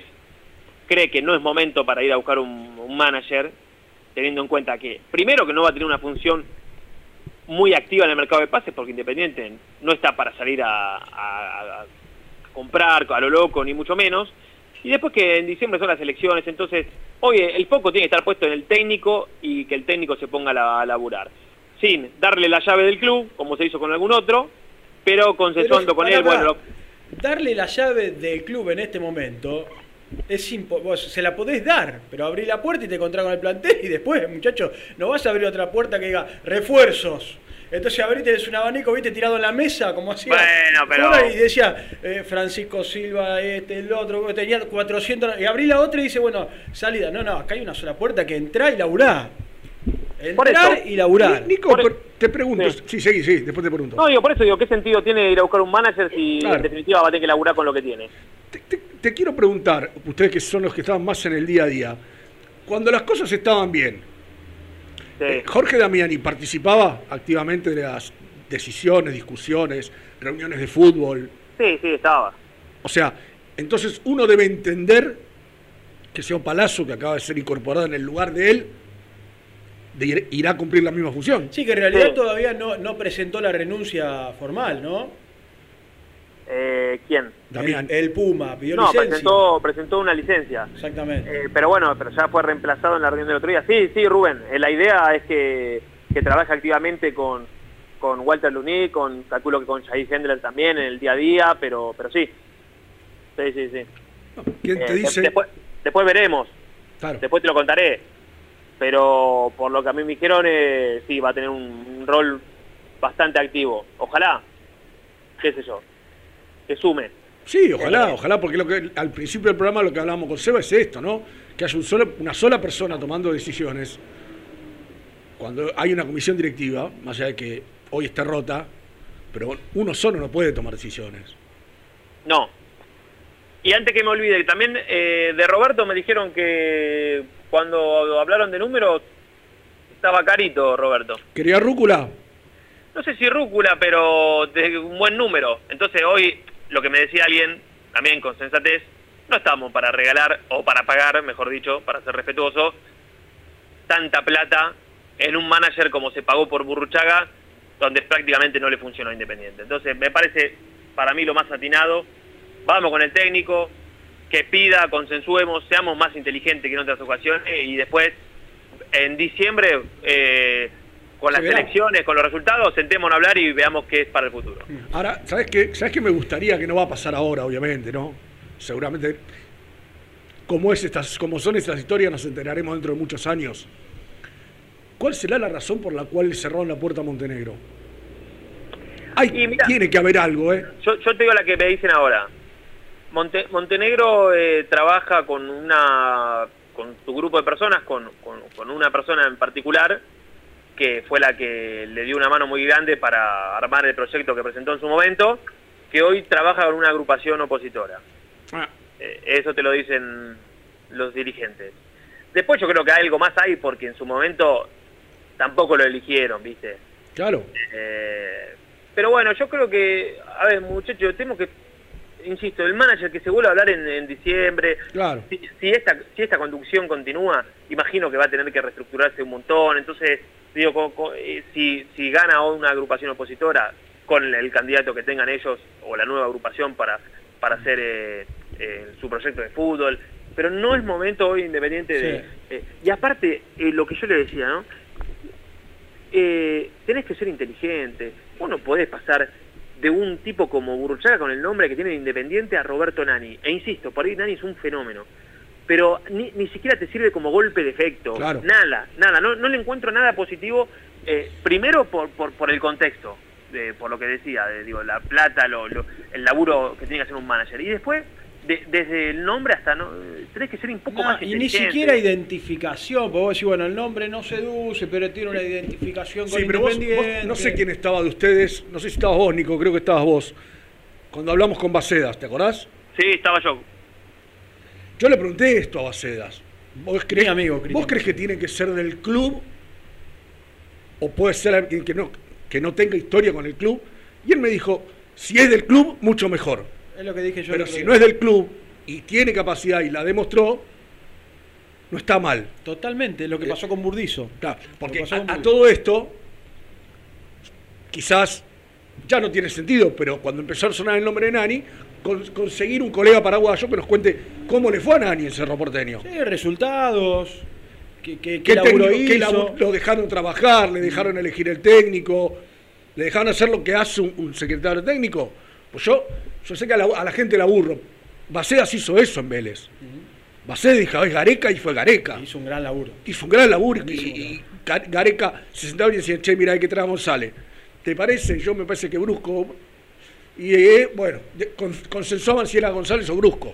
cree que no es momento para ir a buscar un, un manager, teniendo en cuenta que, primero, que no va a tener una función muy activa en el mercado de pases, porque Independiente no está para salir a, a- a comprar a lo loco, ni mucho menos. Y después que en diciembre son las elecciones, entonces, oye, el foco tiene que estar puesto en el técnico y que el técnico se ponga a, la- a laburar. Sin darle la llave del club, como se hizo con algún otro, pero consensuando Pero, con él, bueno, lo- Darle la llave del club en este momento es impo- vos se la podés dar, pero abrí la puerta y te encontrás con el plantel y después, muchachos, no vas a abrir otra puerta que diga refuerzos. Entonces abrí, tenés un abanico, viste, tirado en la mesa, como hacía. Bueno, pero- Y decía, eh, Francisco Silva, este, el otro, tenía 400, y abrí la otra y dice, bueno, salida. No, no, acá hay una sola puerta que entrá y laburá. Por Entrar eso. y laburar. Nico, te pregunto, Sí. sí, seguí, sí, después te pregunto. No, digo, por eso digo, ¿qué sentido tiene ir a buscar un manager si Claro. en definitiva va a tener que laburar con lo que tiene? Te quiero preguntar, ustedes que son los que estaban más en el día a día, cuando las cosas estaban bien, eh, Jorge Damiani participaba activamente de las decisiones, discusiones, reuniones de fútbol. Sí, sí, estaba. O sea, entonces uno debe entender que sea un Palazzo que acaba de ser incorporado en el lugar de él, de ir- irá a cumplir la misma función. Sí, que en realidad todavía no, no presentó la renuncia formal, ¿no? Eh, ¿Quién? El, el Puma, pidió No, licencia. presentó, presentó una licencia. Exactamente. Eh, pero bueno, pero ya fue reemplazado en la reunión del otro día. Sí, sí, Rubén. eh, la idea es que, que trabaje activamente con, con Walter Luní, con, calculo que con Jair Hendler también en el día a día, pero, pero sí. Sí, sí, sí. ¿Quién te Eh, dice? de- después, después veremos. Claro. Después te lo contaré. Pero por lo que a mí me dijeron, eh, sí, va a tener un, un rol bastante activo. Ojalá, qué sé yo, que sume. Sí, ojalá, ojalá, porque lo que al principio del programa lo que hablábamos con Seba es esto, ¿no? Que haya un solo- una sola persona tomando decisiones. Cuando hay una comisión directiva, más allá de que hoy esté rota, pero uno solo no puede tomar decisiones. No. Y antes que me olvide, también eh, de Roberto me dijeron que cuando hablaron de números estaba carito Roberto. ¿Quería rúcula? No sé si rúcula, pero de un buen número. Entonces hoy, lo que me decía alguien, también con sensatez, no estamos para regalar, o para pagar, mejor dicho, para ser respetuoso, tanta plata en un manager como se pagó por Burruchaga, donde prácticamente no le funcionó Independiente. Entonces me parece, para mí, lo más atinado, vamos con el técnico, que pida, consensuemos, seamos más inteligentes que en otras ocasiones, y después, en diciembre, eh, con las elecciones, con los resultados, sentémonos a hablar y veamos qué es para el futuro. Ahora, ¿sabes qué? ¿Sabes qué me gustaría que no va a pasar ahora, obviamente, ¿no? Seguramente, como, es estas, como son estas historias, nos enteraremos dentro de muchos años. ¿Cuál será la razón por la cual cerraron la puerta a Montenegro? Hay, tiene que haber algo, ¿eh? Yo, yo te digo la que me dicen ahora. Monte- Montenegro eh, trabaja con una con su grupo de personas, con, con- con una persona en particular, que fue la que le dio una mano muy grande para armar el proyecto que presentó en su momento, que hoy trabaja con una agrupación opositora. Ah. Eh, eso te lo dicen los dirigentes. Después yo creo que algo más hay porque en su momento tampoco lo eligieron, ¿viste? Claro. Eh, pero bueno, yo creo que, a ver, muchachos, tenemos que, insisto, el manager que se vuelve a hablar en, en diciembre, Claro. si, si esta si esta conducción continúa, imagino que va a tener que reestructurarse un montón. Entonces, digo, eh, si, si gana una agrupación opositora con el candidato que tengan ellos o la nueva agrupación para, para hacer eh, eh, su proyecto de fútbol, pero no es momento hoy independiente de... Eh, y aparte, lo que yo le decía, ¿no? tenés que ser inteligente. Vos no podés pasar de un tipo como Burruchaga con el nombre que tiene de Independiente a Roberto Nani. E insisto, por ahí Nani es un fenómeno. Pero ni, ni siquiera te sirve como golpe de efecto. Claro. Nada, nada. No, no le encuentro nada positivo. eh, primero por, por, por el contexto, de- por lo que decía, de, digo, la plata, lo, lo- el laburo que tiene que hacer un manager. Y después, de- desde el nombre hasta no tenés que ser un poco No, más y ni siquiera identificación, porque vos decís, bueno, el nombre no seduce, pero tiene una identificación con Sí, pero vos, Independiente. vos- no sé quién estaba de ustedes, no sé si estabas vos, Nico, creo que estabas vos, cuando hablamos con Bacedas, ¿te acordás? Sí, estaba yo. Yo le pregunté esto a Bacedas. ¿Vos crees, amigo, ¿Vos crees que tiene que ser del club? ¿O puede ser alguien que no, que no tenga historia con el club? Y él me dijo, si es del club, mucho mejor. Es lo que dije yo. Pero si no es del club y tiene capacidad y la demostró, no está mal. Totalmente, lo que pasó con Burdizo. Claro, porque que a, todo esto, quizás ya no tiene sentido, pero cuando empezó a sonar el nombre de Nani, con- conseguir un colega paraguayo que nos cuente cómo le fue a Nani en Cerro Porteño. Sí, resultados. ¿Qué, qué, qué ¿Qué laburo técnico- hizo? lo dejaron trabajar, le dejaron elegir el técnico, le dejaron hacer lo que hace un, un secretario técnico. Pues yo, yo sé que a la, a la gente la aburro. Bacedas hizo eso en Vélez. Bacedas dijo, es Gareca y fue Gareca. Hizo un gran laburo. Hizo un gran laburo y, y Ga- Gareca se sentaba y decía, che, mira, hay que traer a González. ¿Te parece? Yo me parece que Brusco. Y eh, bueno, con- consensuaban si era González o Brusco.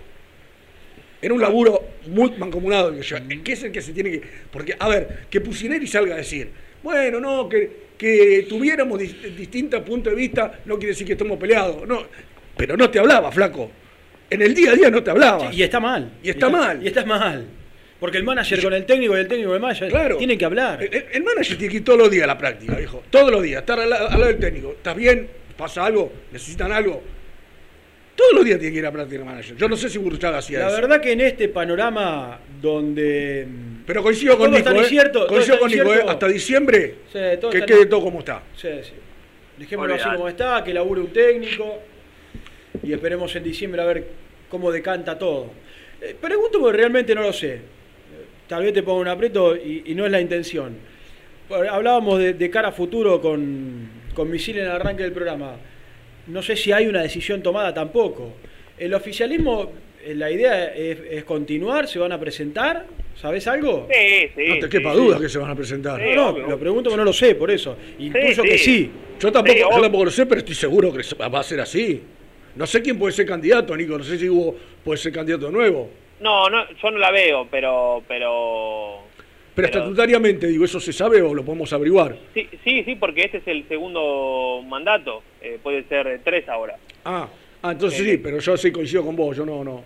Era un laburo muy mancomunado. que yo- ¿Qué es el que se tiene que.? Porque, a ver, que Pusineri salga a decir, bueno, no, que, que tuviéramos dis- distintos puntos de vista, no quiere decir que estemos peleados. No, pero no te hablaba, flaco. En el día a día no te hablaba. Sí, y está mal. Y está mal. Y está mal. Porque el manager con el técnico y el técnico con el manager Claro. tienen que hablar. El, el manager tiene que ir todos los días a la práctica, hijo. Todos los días, estar al, lado- al lado del técnico. ¿Estás bien? ¿Pasa algo? ¿Necesitan algo? Todos los días tiene que ir a la práctica el manager. Yo no sé si Burchaga hacía La eso. verdad que en este panorama donde. Pero coincido con todo Nico, está ¿eh? incierto, Coincido con Nico, ¿eh? Hasta diciembre, Sí, todo que quede todo como está. Sí, sí. Dejémoslo así como está, que labure un técnico y esperemos en diciembre a ver cómo decanta todo. Eh, pregunto porque realmente no lo sé. Tal vez te pongo un aprieto y, y no es la intención. Bueno, Hablábamos de, de cara a futuro con, con Misil en el arranque del programa. No sé si hay una decisión tomada tampoco. El oficialismo, eh, la idea es, es continuar, se van a presentar. ¿Sabés algo? Sí, sí. No te quepa sí. duda que se van a presentar. Sí, No, obvio. lo pregunto porque no lo sé, por eso. Intuyo sí. que sí. Yo tampoco, Sí, yo obvio. tampoco lo sé, pero estoy seguro que va a ser así. No sé quién puede ser candidato, Nico. No sé si Hugo puede ser candidato nuevo. No, no, yo no la veo, pero, pero, Pero, estatutariamente, digo, ¿eso se sabe o lo podemos averiguar? sí, sí, sí, porque este es el segundo mandato, eh, puede ser eh, tres ahora. Ah, ah entonces Eh, sí, pero yo sí coincido con vos, yo no, no,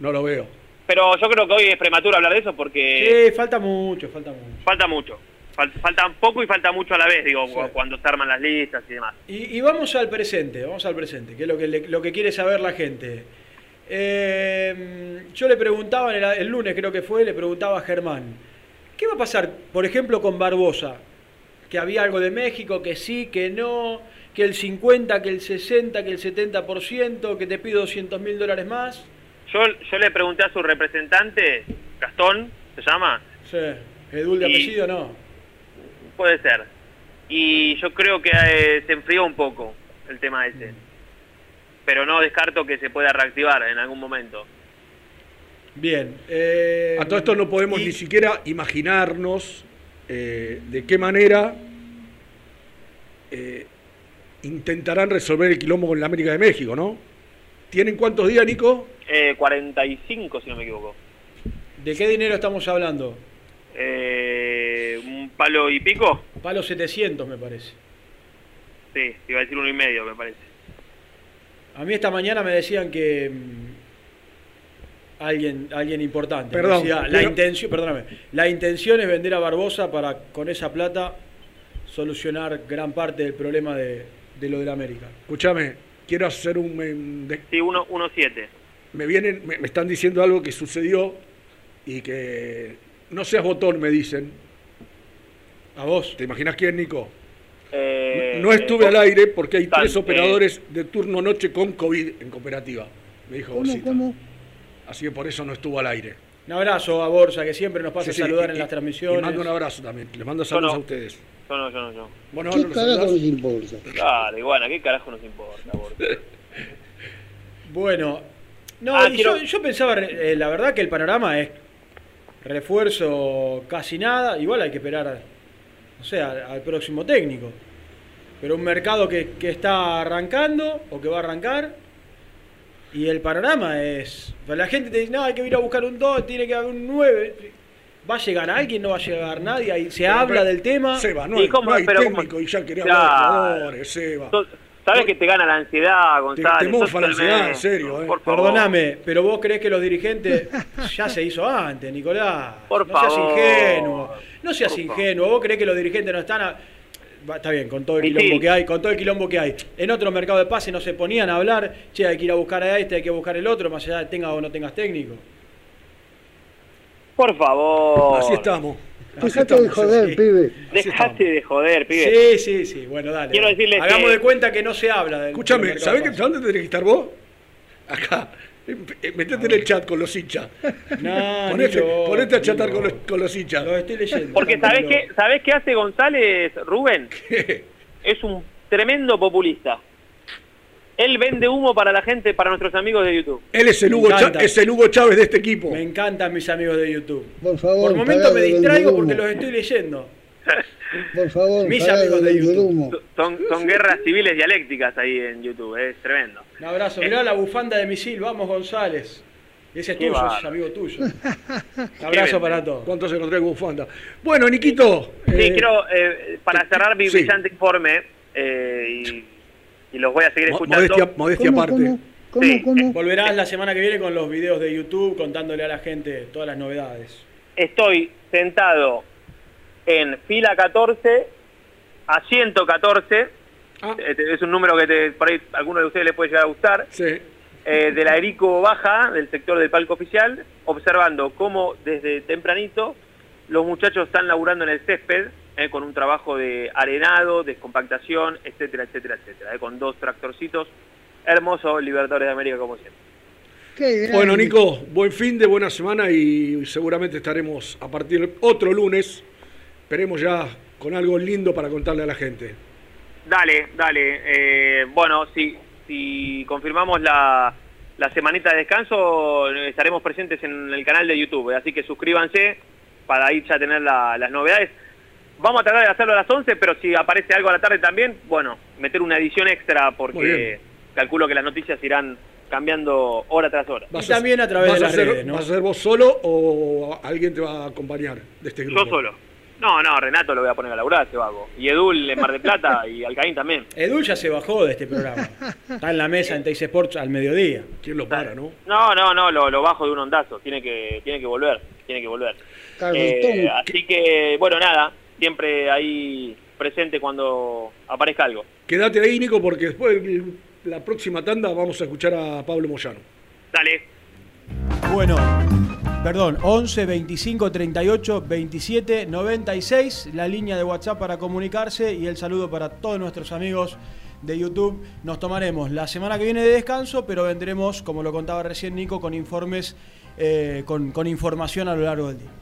no lo veo. Pero yo creo que hoy es prematuro hablar de eso porque Sí, falta mucho, falta mucho. falta mucho. Fal- falta poco y falta mucho a la vez, digo, cu- cuando se arman las listas y demás. Y, y vamos al presente, vamos al presente, que es lo que, le- lo que quiere saber la gente. Eh, yo le preguntaba el, el lunes, creo que fue, le preguntaba a Germán, ¿qué va a pasar, por ejemplo, con Barbosa? Que había algo de México, que sí, que no, que el 50, que el 60, que el 70%, que te pido 200 mil dólares más. Yo, yo le pregunté a su representante, Gastón, ¿se llama? Sí, Edul de Y- apellido no. Puede ser. Y yo creo que eh, se enfrió un poco el tema ese. Pero no descarto que se pueda reactivar en algún momento. Bien. eh, A todo esto no podemos y- ni siquiera imaginarnos eh, de qué manera eh, intentarán resolver el quilombo con la América de México, ¿no? ¿Tienen cuántos días, Nico? Eh, 45, si no me equivoco. ¿De qué dinero estamos hablando? Eh, ¿Un palo y pico? Palo 700, me parece. Sí, iba a decir uno y medio, me parece. A mí esta mañana me decían que mm, alguien, alguien importante. Perdón, decía, la intención, perdóname, la intención es vender a Barbosa para con esa plata solucionar gran parte del problema de, de lo del América. Escúchame, quiero hacer un... de- Sí, uno, uno siete. me vienen, me, me están diciendo algo que sucedió y que no seas botón, me dicen. ¿A vos? ¿Te imaginas quién, Nico? Eh, No estuve eh, al aire porque hay tres eh, operadores de turno noche con COVID en cooperativa, me dijo ¿Cómo, cómo? Así que por eso no estuvo al aire. Un abrazo a Borsa, que siempre nos pasa Sí, sí, a saludar y- en las transmisiones. Y mando un abrazo también. Les mando saludos no. a ustedes. Yo no, yo no, yo. Bueno, ¿Qué los carajo nos importa? Dale, bueno, ¿qué carajo nos importa, Borja? Bueno, no, Ah, y quiero- yo, yo pensaba, eh, la verdad que el panorama es refuerzo casi nada, igual hay que esperar, no sé, al, al próximo técnico. Pero un mercado que, que está arrancando o que va a arrancar, Y el panorama es. la gente te dice, no, hay que ir a buscar un 2, tiene que haber un 9. ¿Va a llegar alguien? ¿No va a llegar nadie? Ahí se Pero, habla pero, del tema. Seba, no ¿Y hay, cómo? no hay Pero técnico cómo- y ya quería Claro. hablar de jugadores, Seba. Sabes que te gana la ansiedad, González. te mofa la ansiedad, en serio, eh. Por favor. Perdóname, pero vos creés que los dirigentes ya se hizo antes, Nicolás. Por no seas favor. ingenuo. No seas Por ingenuo. Vos creés que los dirigentes no están a- Está bien, con todo el quilombo sí. que hay, con todo el quilombo que hay. En otro mercado de pase no se ponían a hablar, che, hay que ir a buscar a este, hay que buscar el otro, más allá de tengas o no tengas técnico. Por favor. Así estamos. Dejate de joder, pibe. Dejate de joder, pibe. Sí, sí, sí, bueno, dale. Quiero dale. decirles Hagamos que- de cuenta que no se habla del Escúchame, ¿sabés que, dónde tenés que estar vos? Acá. Eh, Metete en el chat con los hinchas. No, ponete, ni yo, ponete a chatar con los, con los hinchas. Lo estoy leyendo. Porque ¿sabés qué, ¿sabés qué hace González, Rubén? Es un tremendo populista. Él vende humo para la gente, para nuestros amigos de YouTube. Él es el, Hugo es el Hugo Chávez de este equipo. Me encantan mis amigos de YouTube. Por favor, Por momento me distraigo porque los estoy leyendo. Por favor, Mis amigos de YouTube. humo. Son, son guerras civiles dialécticas ahí en YouTube, es tremendo. Un abrazo. Mirá la bufanda de misil. Vamos, González. Ese es tuyo, ese es amigo tuyo. Un abrazo para todos. ¿Cuánto se encontré bufanda? Bueno, Niquito. Sí, eh, quiero, eh, para cerrar mi sí. brillante informe, eh, y, y los voy a seguir escuchando. modestia, modestia ¿Cómo, aparte. cómo, cómo, Sí. cómo? Volverás la semana que viene con los videos de YouTube contándole a la gente todas las novedades. Estoy sentado en fila 14 a 114. Ah. Este, es un número que te, por ahí a alguno de ustedes les puede llegar a gustar. Sí. eh, de la Erico Baja, del sector del palco oficial, observando cómo desde tempranito los muchachos están laburando en el césped, eh, con un trabajo de arenado, descompactación, etcétera, etcétera, etcétera, eh, con dos tractorcitos hermosos, Libertadores de América como siempre. Qué. Bueno, Nico, buen fin de buena semana y seguramente estaremos a partir de otro lunes. Esperemos ya con algo lindo para contarle a la gente. Dale, dale. eh, bueno, si, si confirmamos la, la semanita de descanso, estaremos presentes en el canal de YouTube. Así que suscríbanse para ahí ya tener la- las novedades. Vamos a tratar de hacerlo a las 11, pero si aparece algo a la tarde también, bueno, meter una edición extra porque calculo que las noticias irán cambiando hora tras hora. Y también a través vas de a las ser- redes, ¿no? ¿Vas a ser vos solo o alguien te va a acompañar de este grupo? Yo solo. No, no, Renato lo voy a poner a laburar, ese vago. Y Edul en Mar del Plata y Alcaín también. Edul ya se bajó de este programa. Está en la mesa en Teis Sports al mediodía. ¿Quién lo para, no? No, no, no, lo, lo bajo de un ondazo. Tiene que, tiene que volver, tiene que volver. Eh, así que, bueno, nada, siempre ahí presente cuando aparezca algo. Quédate ahí, Nico, porque después de la próxima tanda vamos a escuchar a Pablo Moyano. Dale. Bueno, perdón, 11 25 38 27 96, la línea de WhatsApp para comunicarse y el saludo para todos nuestros amigos de YouTube. Nos tomaremos la semana que viene de descanso, pero vendremos, como lo contaba recién Nico, con informes, eh, con, con información a lo largo del día.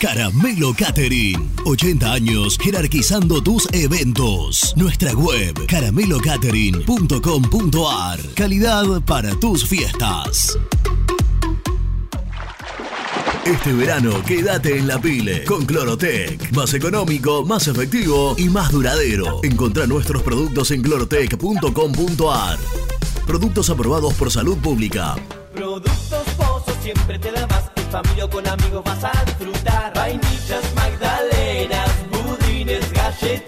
Caramelo Catering. 80 años jerarquizando tus eventos. Nuestra web caramelocatering.com.ar. Calidad para tus fiestas. Este verano quédate en la pile con Clorotec. Más económico, más efectivo y más duradero. Encontrá nuestros productos en clorotec.com.ar. Productos aprobados por salud pública. Productos Pozos siempre te da. Familia con amigos vas a disfrutar. Vainillas, magdalenas, budines, galletitas.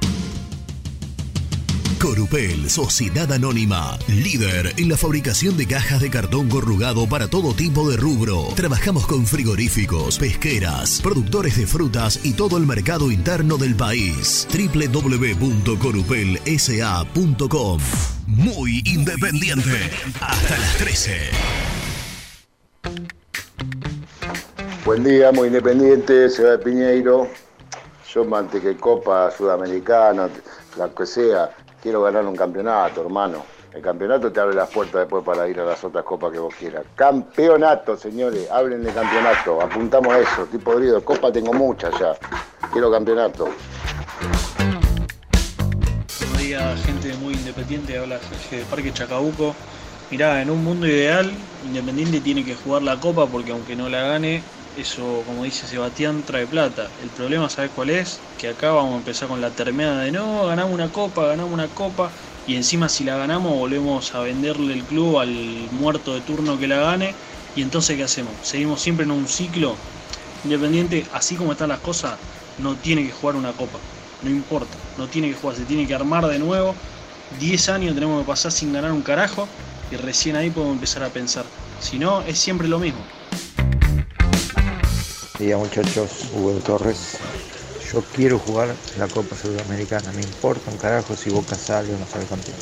Corupel, Sociedad Anónima, líder en la fabricación de cajas de cartón corrugado para todo tipo de rubro. Trabajamos con frigoríficos, pesqueras, productores de frutas y todo el mercado interno del país. www.corupelsa.com Muy independiente. Hasta las 13. Buen día, muy independiente, Ciudad de Piñeiro. Yo más que Copa Sudamericana, la que sea, quiero ganar un campeonato, hermano. El campeonato te abre las puertas después para ir a las otras copas que vos quieras. Campeonato, señores, hablen de campeonato. Apuntamos a eso, estoy podrido. Copa tengo muchas ya. Quiero campeonato. Buenos días, gente muy independiente. Habla Sergio de Parque Chacabuco. Mirá, en un mundo ideal, Independiente tiene que jugar la copa porque aunque no la gane, eso, como dice Sebastián, trae plata. El problema, ¿sabes cuál es? Que acá vamos a empezar con la terminada de no, ganamos una copa, ganamos una copa, y encima si la ganamos volvemos a venderle el club al muerto de turno que la gane, y entonces ¿qué hacemos? Seguimos siempre en un ciclo independiente, así como están las cosas, no tiene que jugar una copa, no importa, no tiene que jugar, se tiene que armar de nuevo. 10 años tenemos que pasar sin ganar un carajo y recién ahí podemos empezar a pensar. Si no, es siempre lo mismo. Día muchachos, Hugo Torres. Yo quiero jugar la Copa Sudamericana, me importa un carajo si Boca sale o no sale campeón.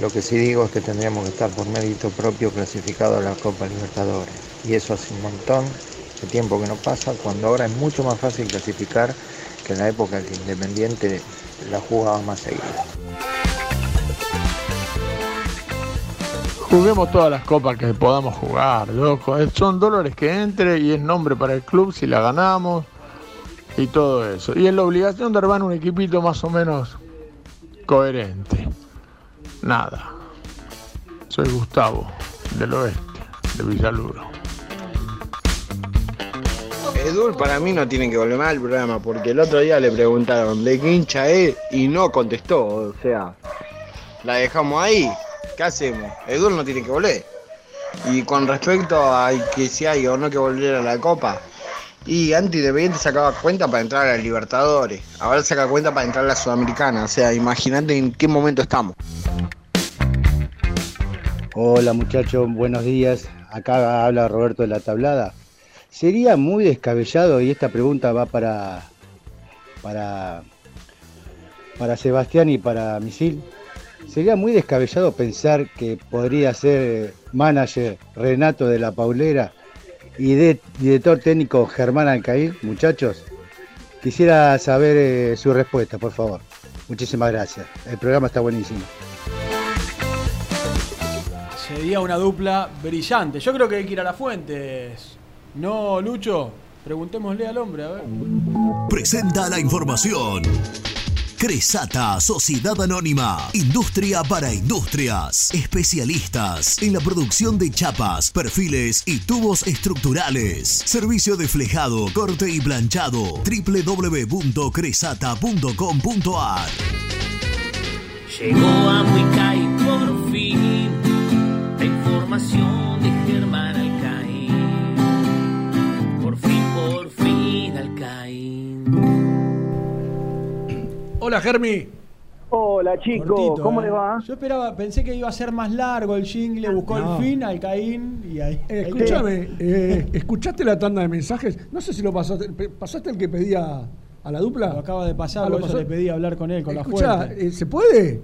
Lo que sí digo es que tendríamos que estar por mérito propio clasificado a la Copa Libertadores. Y eso hace un montón de tiempo que no pasa, cuando ahora es mucho más fácil clasificar que en la época que Independiente la jugaba más seguido. Juguemos todas las copas que podamos jugar. Eh, Son dólares que entre y es nombre para el club si la ganamos y todo eso. Y es la obligación de armar un equipito más o menos coherente. Nada. Soy Gustavo, del oeste, de Villaluro. Edul para mí no tiene que volver más al programa porque el otro día le preguntaron de qué hincha es y no contestó. O sea, la dejamos ahí. ¿Qué hacemos? Edul no tiene que volver. Y con respecto a que si hay o no que volver a la Copa, y antes Independiente sacaba cuenta para entrar a la Libertadores. Ahora saca cuenta para entrar a la Sudamericana. O sea, imagínate en qué momento estamos. Hola muchachos, buenos días. Acá habla Roberto de la Tablada. Sería muy descabellado, y esta pregunta va para, para, para Sebastián y para Misil. Sería muy descabellado pensar que podría ser manager Renato de la Paulera y de, director técnico Germán Alcaín, muchachos. Quisiera saber eh, su respuesta, por favor. Muchísimas gracias. El programa está buenísimo. Sería una dupla brillante. Yo creo que hay que ir a las fuentes. No, Lucho. Preguntémosle al hombre, a ver. Presenta la información. Cresata, Sociedad Anónima, Industria para Industrias, especialistas en la producción de chapas, perfiles y tubos estructurales. Servicio de flejado, corte y planchado. www.cresata.com.ar Llegó a Muicay por fin la información Hola, Germi. Hola chicos, Cortito, ¿cómo ¿eh? les va? Yo esperaba, pensé que iba a ser más largo el jingle, buscó No. el fin, Alcaín y ahí. Eh, escúchame, eh, ¿escuchaste la tanda de mensajes? No sé si lo pasaste. ¿Pasaste el que pedía a la dupla? Lo acaba de pasar, Ah, por lo eso pasó. le pedí hablar con él, con Escuchá, la fuente. eh, ¿se puede?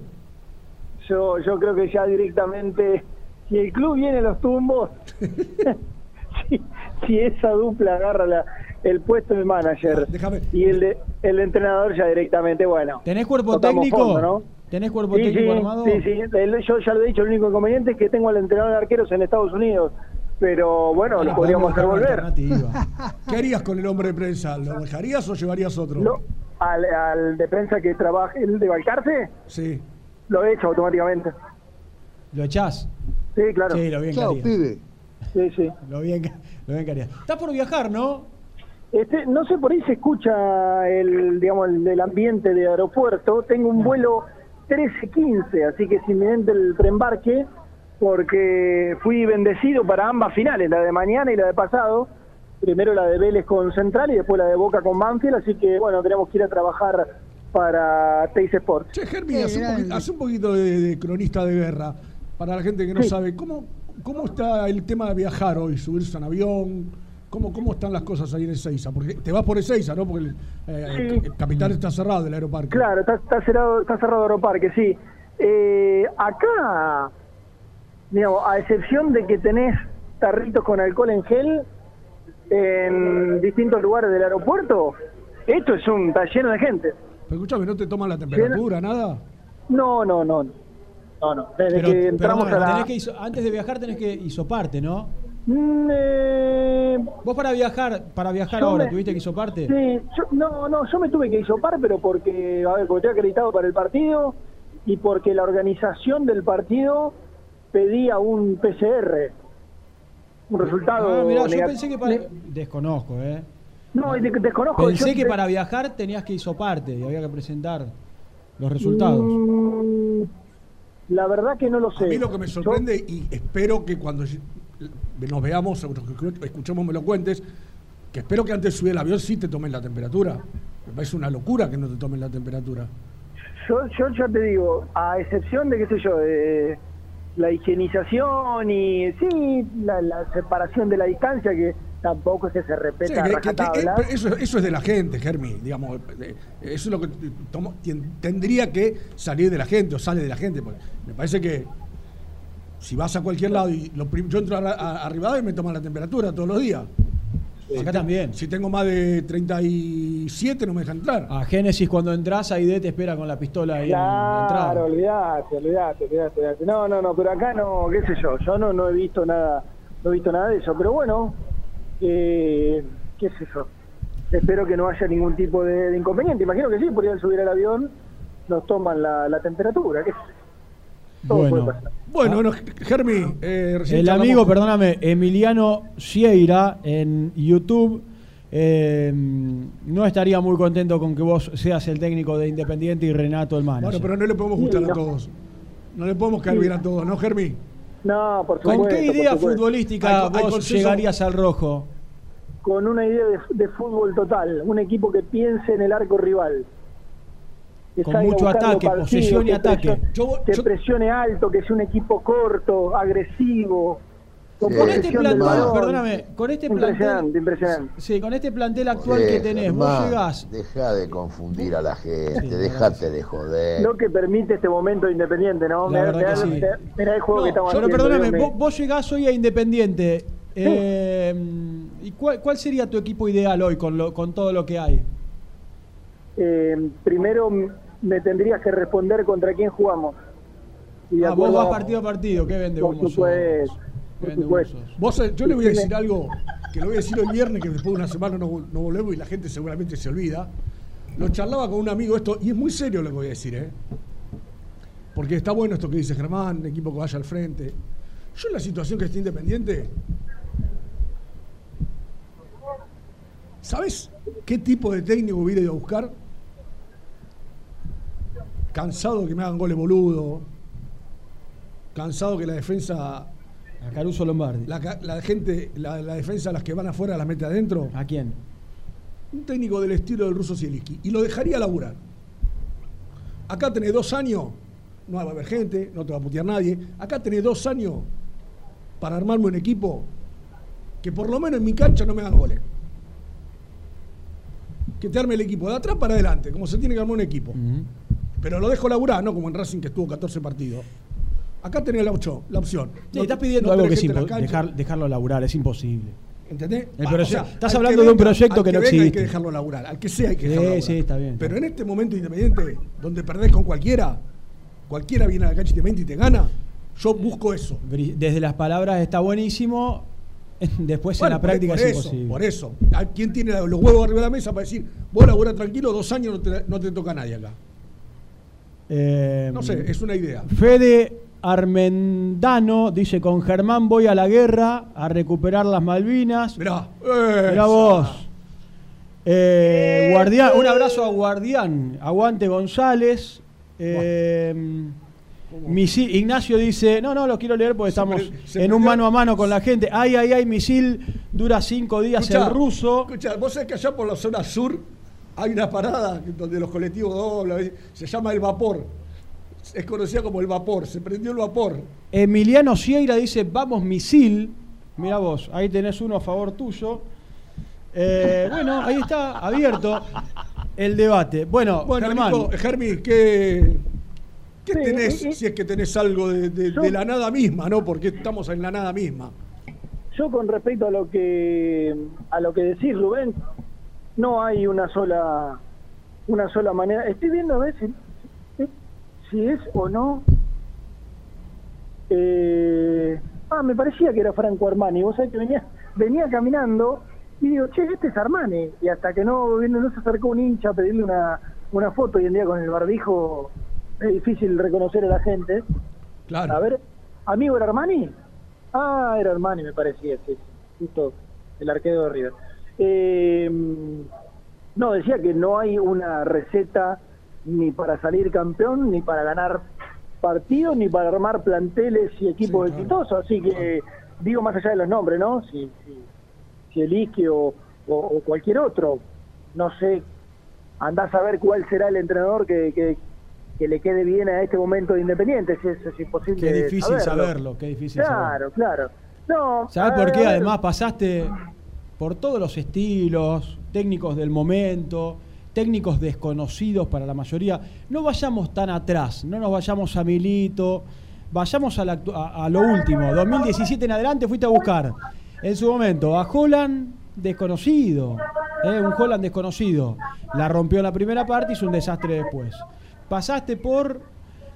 Yo, yo creo que ya directamente, si el club viene a los tumbos, si, si esa dupla agarra la- el puesto de manager y el de, el de entrenador ya directamente, bueno. ¿Tenés cuerpo técnico? fondo, ¿no? ¿Tenés cuerpo Sí, técnico sí, armado? sí, sí. El- yo ya lo he dicho, el único inconveniente es que tengo al entrenador de arqueros en Estados Unidos. Pero bueno, lo podríamos hacer volver. ¿Qué harías con el hombre de prensa? ¿Lo dejarías o llevarías otro? Lo- al, al defensa que trabaje, el de Balcarce, Sí. lo he hecho automáticamente. ¿Lo echás? Sí, claro. Sí, lo bien que Chao, pibe. Sí, sí. Lo bien que, lo bien que haría. Estás por viajar, ¿no? Este, no sé, por ahí se escucha el, digamos, el, el ambiente de aeropuerto. Tengo un vuelo 13-15, así que es inminente el preembarque, porque fui bendecido para ambas finales, la de mañana y la de pasado. Primero la de Vélez con Central y después la de Boca con Banfield, así que bueno, tenemos que ir a trabajar para Teis Sports. Che, Germi, hace, un poquito, hace un poquito de, de cronista de guerra. Para la gente que no Sí. sabe, ¿cómo, ¿cómo está el tema de viajar hoy? ¿Subirse en avión? ¿Cómo, ¿Cómo están las cosas ahí en Ezeiza? Porque te vas por Ezeiza, ¿no? Porque el, eh, Sí. el capital está cerrado del aeroparque. Claro, está, está cerrado, está cerrado Aeroparque, sí. Eh, acá, digamos, a excepción de que tenés tarritos con alcohol en gel en distintos lugares del aeropuerto, esto es un está lleno de gente. Pero escúchame, ¿no te toman la temperatura, nada? No, no, no. No, no. Desde Pero, que entramos perdón, a la... que antes de viajar tenés que hisoparte, ¿no? Mm, eh, Vos para viajar, para viajar ahora, me- ¿tuviste que hisoparte? Sí, yo, no, no, yo me tuve que hisopar, pero porque, a ver, porque estoy acreditado para el partido y porque la organización del partido pedía un PCR. un resultado Ah, mirá, yo pensé que para... Desconozco, ¿eh? No, de- desconozco. Pensé yo que para viajar tenías que parte y había que presentar los resultados. Mm, La verdad que no lo sé. A mí lo que me sorprende y espero que cuando nos veamos, escuchemos me lo cuentes, que espero que antes de subir el avión sí te tomen la temperatura. Me parece una locura que no te tomen la temperatura. Yo, yo ya te digo, a excepción de, qué sé yo, de la higienización y sí, la, la separación de la distancia, que tampoco es que se Sí, respeta que- a que- eso, eso es de la gente, Germi, digamos. eh, Eso es lo que tomo- tendría que salir de la gente o sale de la gente. me parece que si vas a cualquier lado y lo yo entro a, a, a Rivadavia y me toman la temperatura todos los días. Acá también. Si tengo más de 37 no me dejan entrar. A Génesis cuando entras, Aide te espera con la pistola ahí en la Claro, entrada. olvidate, olvidate, olvidate, olvidate. No, no, no, pero acá no, qué sé yo, yo no, no he visto nada, no he visto nada de eso, pero bueno, eh, qué sé yo. Espero que no haya ningún tipo de, de inconveniente. Imagino que sí, podrían subir al avión, nos toman la, la temperatura, qué sé yo. Todo Bueno. puede pasar. Bueno, bueno, Germi, eh, recién El amigo, con- perdóname, Emiliano Sieira en YouTube eh, no estaría muy contento con que vos seas el técnico de Independiente y Renato el manager. Bueno, pero no le podemos gustar a todos. No le podemos caer bien a todos, ¿no, Germi? No, por ¿Con qué idea futbolística Hay- vos llegarías al rojo? Con una idea de, de fútbol total, un equipo que piense en el arco rival. Que Con salga mucho ataque, partidos, posesión y que ataque. presione- que presione alto, que sea un equipo corto, agresivo. Con Con este plantel, perdóname, con este Impresionante, plantel, impresionante. sí, con este plantel actual que tenés, vos llegás. Deja de confundir a la gente, déjate de joder. Lo que permite este momento independiente, ¿no? La Mirá- verdad que mirá- sí. mirá el juego No, que estamos pero haciendo. perdóname, vos, vos llegás hoy a Independiente. eh, ¿Y cuál, cuál sería tu equipo ideal hoy con, lo, con todo lo que hay? Eh, primero me tendrías que responder contra quién jugamos. Y Ah, vos vas a- partido a partido, ¿qué vende ¿Qué por supuesto. Vos, yo le voy a decir algo que lo voy a decir hoy viernes, que después de una semana no, no volvemos y la gente seguramente se olvida. Lo charlaba con un amigo esto, y es muy serio lo que voy a decir, ¿eh? Porque está bueno esto que dice Germán, equipo que vaya al frente. Yo en la situación que esté independiente, ¿sabes qué tipo de técnico hubiera ido a buscar? Cansado de que me hagan goles boludo, cansado que la defensa A Caruso Lombardi. la gente, la, la defensa, las que van afuera, las mete adentro. ¿A quién? Un técnico del estilo del ruso Zielinski. Y lo dejaría laburar. Acá tenés dos años, no va a haber gente, no te va a putear nadie. Acá tenés dos años para armarme un equipo que por lo menos en mi cancha no me hagan goles. Que te arme el equipo de atrás para adelante, como se tiene que armar un equipo. Pero lo dejo laburar, no como en Racing que estuvo 14 partidos. Acá tenés la, ocho- la opción. No- estás pidiendo no algo que es dejar, dejarlo laburar, es imposible. ¿Entendés? O sea, estás hablando de un proyecto que no venga Hay existe. que dejarlo laburar. Al que sea hay que Sí, dejarlo sí, laburar. está bien. Pero en este momento independiente, donde perdés con cualquiera, cualquiera viene a la cancha independiente y te gana, yo busco eso. Desde las palabras está buenísimo, después Bueno, en la por- práctica por es eso, imposible. Por eso. ¿A ¿Quién tiene los huevos arriba de la mesa para decir, vos laburás tranquilo, dos años no te, no te toca a nadie acá? Eh, No sé, es una idea. Fede Armendano dice, con Germán voy a la guerra a recuperar las Malvinas. Mirá, Mirá vos. Eh, Guardián, un abrazo a Guardián. Aguante González. Eh, misil- Ignacio dice, no, no, lo quiero leer porque estamos pre- en un mano a mano con la gente. Ay, ay, ay, misil dura cinco días Escuchá, el ruso. Escucha, vos sabés que allá por la zona sur hay una parada donde los colectivos doblan, se llama el vapor. Es conocida como el vapor, se prendió el vapor. Emiliano Sieira dice, vamos misil. Mira vos, ahí tenés uno a favor tuyo. Eh, bueno, ahí está, abierto el debate. Bueno, Bueno, Germán, Nico, Germi, ¿qué, qué Sí, tenés y- y- si es que tenés algo de, de- Yo- de la nada misma, ¿no? Porque estamos en la nada misma. Yo con respecto a lo que a lo que decís Rubén, no hay una sola una sola manera. Estoy viendo a ver si, si es o no. Eh, ah, me parecía que era Franco Armani. Vos sabés que venía venía caminando y digo, che, este es Armani. Y hasta que no, no se acercó un hincha a pedirle una, una foto hoy en día con el barbijo, es difícil reconocer a la gente. Claro. A ver, amigo era Armani. Ah, era Armani, me parecía, sí, sí, justo el arquero de River. Eh, no, decía que no hay una receta ni para salir campeón, ni para ganar partidos, ni para armar planteles y equipos exitosos. Así que, digo más allá de los nombres, ¿no? Si, si, si el Isque o, o- o cualquier otro, no sé, andás a ver cuál será el entrenador que, que, que le quede bien a este momento de Independiente, si es, es imposible Qué difícil saberlo, qué difícil Claro, claro. No, ¿Sabes por qué? Además pasaste por todos los estilos, técnicos del momento, técnicos desconocidos para la mayoría. No vayamos tan atrás, no nos vayamos a Milito, vayamos a, lo último. 2017 en adelante fuiste a buscar en su momento a Holland desconocido, ¿eh? un Holland desconocido. La rompió en la primera parte y hizo un desastre después. Pasaste por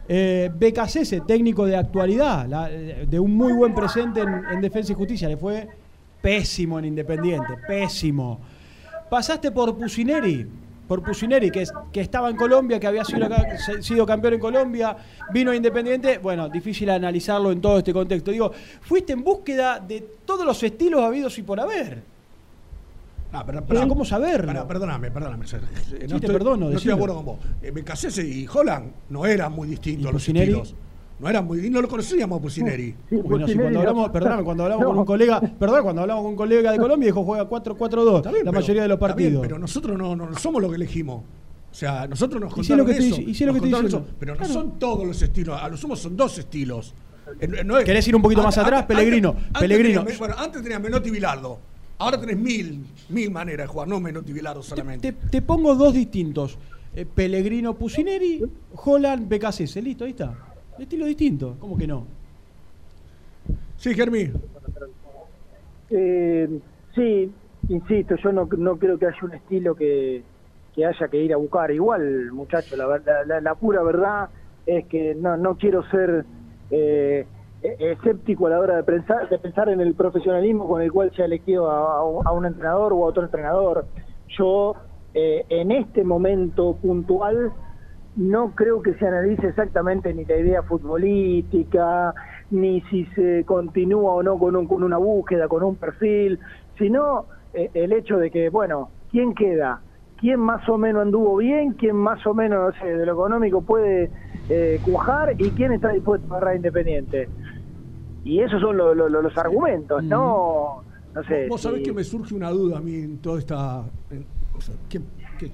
eh, Becasese, técnico de actualidad, de un muy buen presente en, en Defensa y Justicia, le fue pésimo en Independiente, pésimo. Pasaste por Pusineri, por Pusineri, que, es- que estaba en Colombia, que había sido, campeón en Colombia, vino a Independiente, bueno, difícil analizarlo en todo este contexto. Digo, fuiste en búsqueda de todos los estilos habidos y por haber. Ah, pero, Pero ¿cómo saberlo? Perdóname, perdóname. Eh, Sí, te estoy, perdono, No estoy de acuerdo con vos. Eh, Becasese y Holland no eran muy distintos los estilos. No eran muy no lo conocíamos a Pusineri. Bueno, si cuando hablamos, perdóname, cuando hablamos con un colega, perdón, cuando hablamos con un colega de Colombia dijo juega 4-4-2 la Pero- mayoría de los bien, partidos. pero nosotros no, no somos lo que elegimos. O sea, nosotros nos contaron que eso. lo nos que contaron eso, pero Claro. no son todos los estilos. A lo sumo son dos estilos. Eh, no- no es- ¿Querés ir un poquito más atrás? Pellegrino, antes Pellegrino. tenías- bueno, antes tenías Menotti y Bilardo. Ahora tenés mil, mil maneras de jugar, no Menotti y Bilardo solamente. Te, te pongo dos distintos. Eh, Pellegrino Pusineri, Holland BKC. Listo, ahí está. Estilo distinto. ¿Cómo que no? Sí, Germín. Eh, sí, insisto, yo no, no creo que haya un estilo que, que haya que ir a buscar. Igual, muchachos, la, la, la- la pura verdad es que no, no quiero ser eh, e- escéptico a la hora de pensar, de pensar en el profesionalismo con el cual se ha elegido a, a un entrenador o a otro entrenador. Yo, eh, en este momento puntual, no creo que se analice exactamente ni la idea futbolística, ni si se continúa o no con, un- con una búsqueda, con un perfil, sino eh, el hecho de que, bueno, ¿quién queda? ¿Quién más o menos anduvo bien? ¿Quién más o menos, no sé, de lo económico puede eh, cuajar? ¿Y quién está dispuesto a agarrar Independiente? Y esos son lo- lo- lo- los argumentos, no, no sé. Vos sabés si- que me surge una duda a mí en toda esta. en- o sea, que, que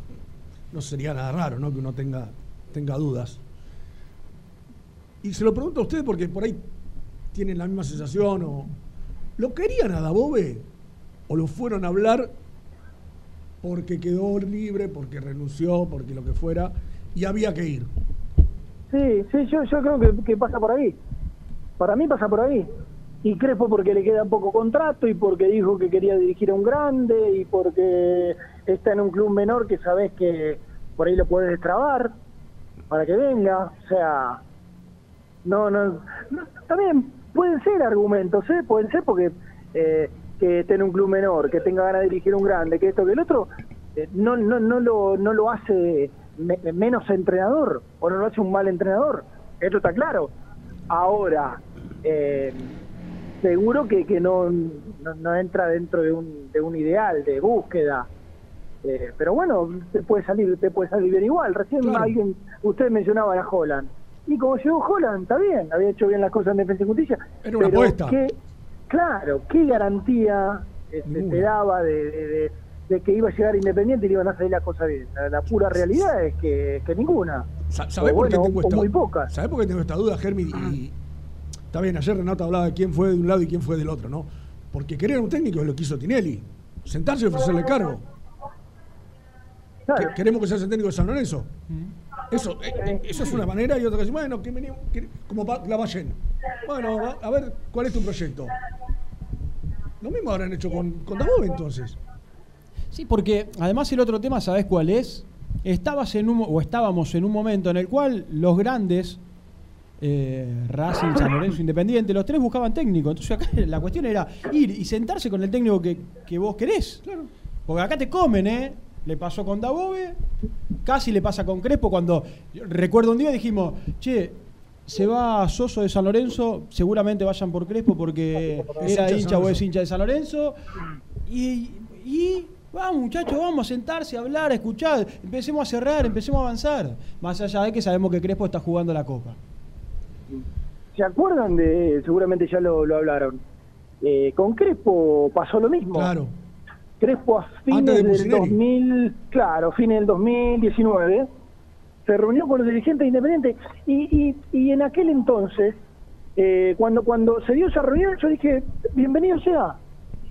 no sería nada raro, ¿no? Que uno tenga, tenga dudas. Y se lo pregunto a ustedes porque por ahí tienen la misma sensación o. ¿Lo querían a Dabove? ¿O lo fueron a hablar porque quedó libre, porque renunció, porque lo que fuera, y había que ir? Sí, sí, yo, yo creo que, que pasa por ahí. Para mí pasa por ahí. Y Crespo porque le queda poco contrato y porque dijo que quería dirigir a un grande y porque está en un club menor que sabes que por ahí lo puedes destrabar para que venga. O sea, no, no, también pueden ser argumentos, ¿eh? Pueden ser porque eh, que esté en un club menor, que tenga ganas de dirigir un grande, que esto, que el otro, eh, no, no, no, lo, no lo hace me- menos entrenador o no lo hace un mal entrenador. Esto está claro. Ahora, eh, seguro que, que no, no, no entra dentro de un, de un ideal de búsqueda. Eh, pero bueno, te puede salir, te puede salir bien igual. Recién alguien, usted mencionaba a Holland. Y como llegó Holland, está bien, había hecho bien las cosas en Defensa y Justicia. Era una pero apuesta. qué- claro, ¿qué garantía este, te daba de, de- de- de que iba a llegar Independiente y le iban a salir las cosas bien? La, la pura realidad es que, que ninguna. Sa- ¿Sabés por qué bueno, esta muy pocas. ¿Sabés por qué tengo esta duda, Germi? Y está bien, ayer Renato hablaba de quién fue de un lado y quién fue del otro, ¿no? Porque querer un técnico es lo que hizo Tinelli. Sentarse y ofrecerle cargo. ¿Que- ¿Queremos que sea el técnico de San Lorenzo? Eso, eh, eh, eso es una manera y otra que bueno, que venimos, que- como. Bueno, a, a ver, ¿cuál es tu proyecto? Lo mismo habrán hecho con, con Dabove entonces. Sí, porque además el otro tema, ¿sabes cuál es? Estabas en un, o estábamos en un momento en el cual los grandes, eh, Racing, San Lorenzo, Independiente, los tres buscaban técnico. Entonces acá la cuestión era ir y sentarse con el técnico que, que vos querés. Porque acá te comen, ¿eh? Le pasó con Dabove, casi le pasa con Crespo cuando, recuerdo un día dijimos, che, se va Soso de San Lorenzo, seguramente vayan por Crespo porque era hincha o es hincha de San Lorenzo. Y, y vamos muchachos, vamos a sentarse, a hablar, a escuchar, empecemos a cerrar, empecemos a avanzar. Más allá de que sabemos que Crespo está jugando la Copa. ¿Se acuerdan de, seguramente ya lo, lo hablaron, eh, con Crespo pasó lo mismo? Claro. Crespo a Antes fines de del Pusineri. 2000, claro, fines del 2019, se reunió con los dirigentes independientes y, y, y en aquel entonces, eh, cuando cuando se dio esa reunión, yo dije, bienvenido sea.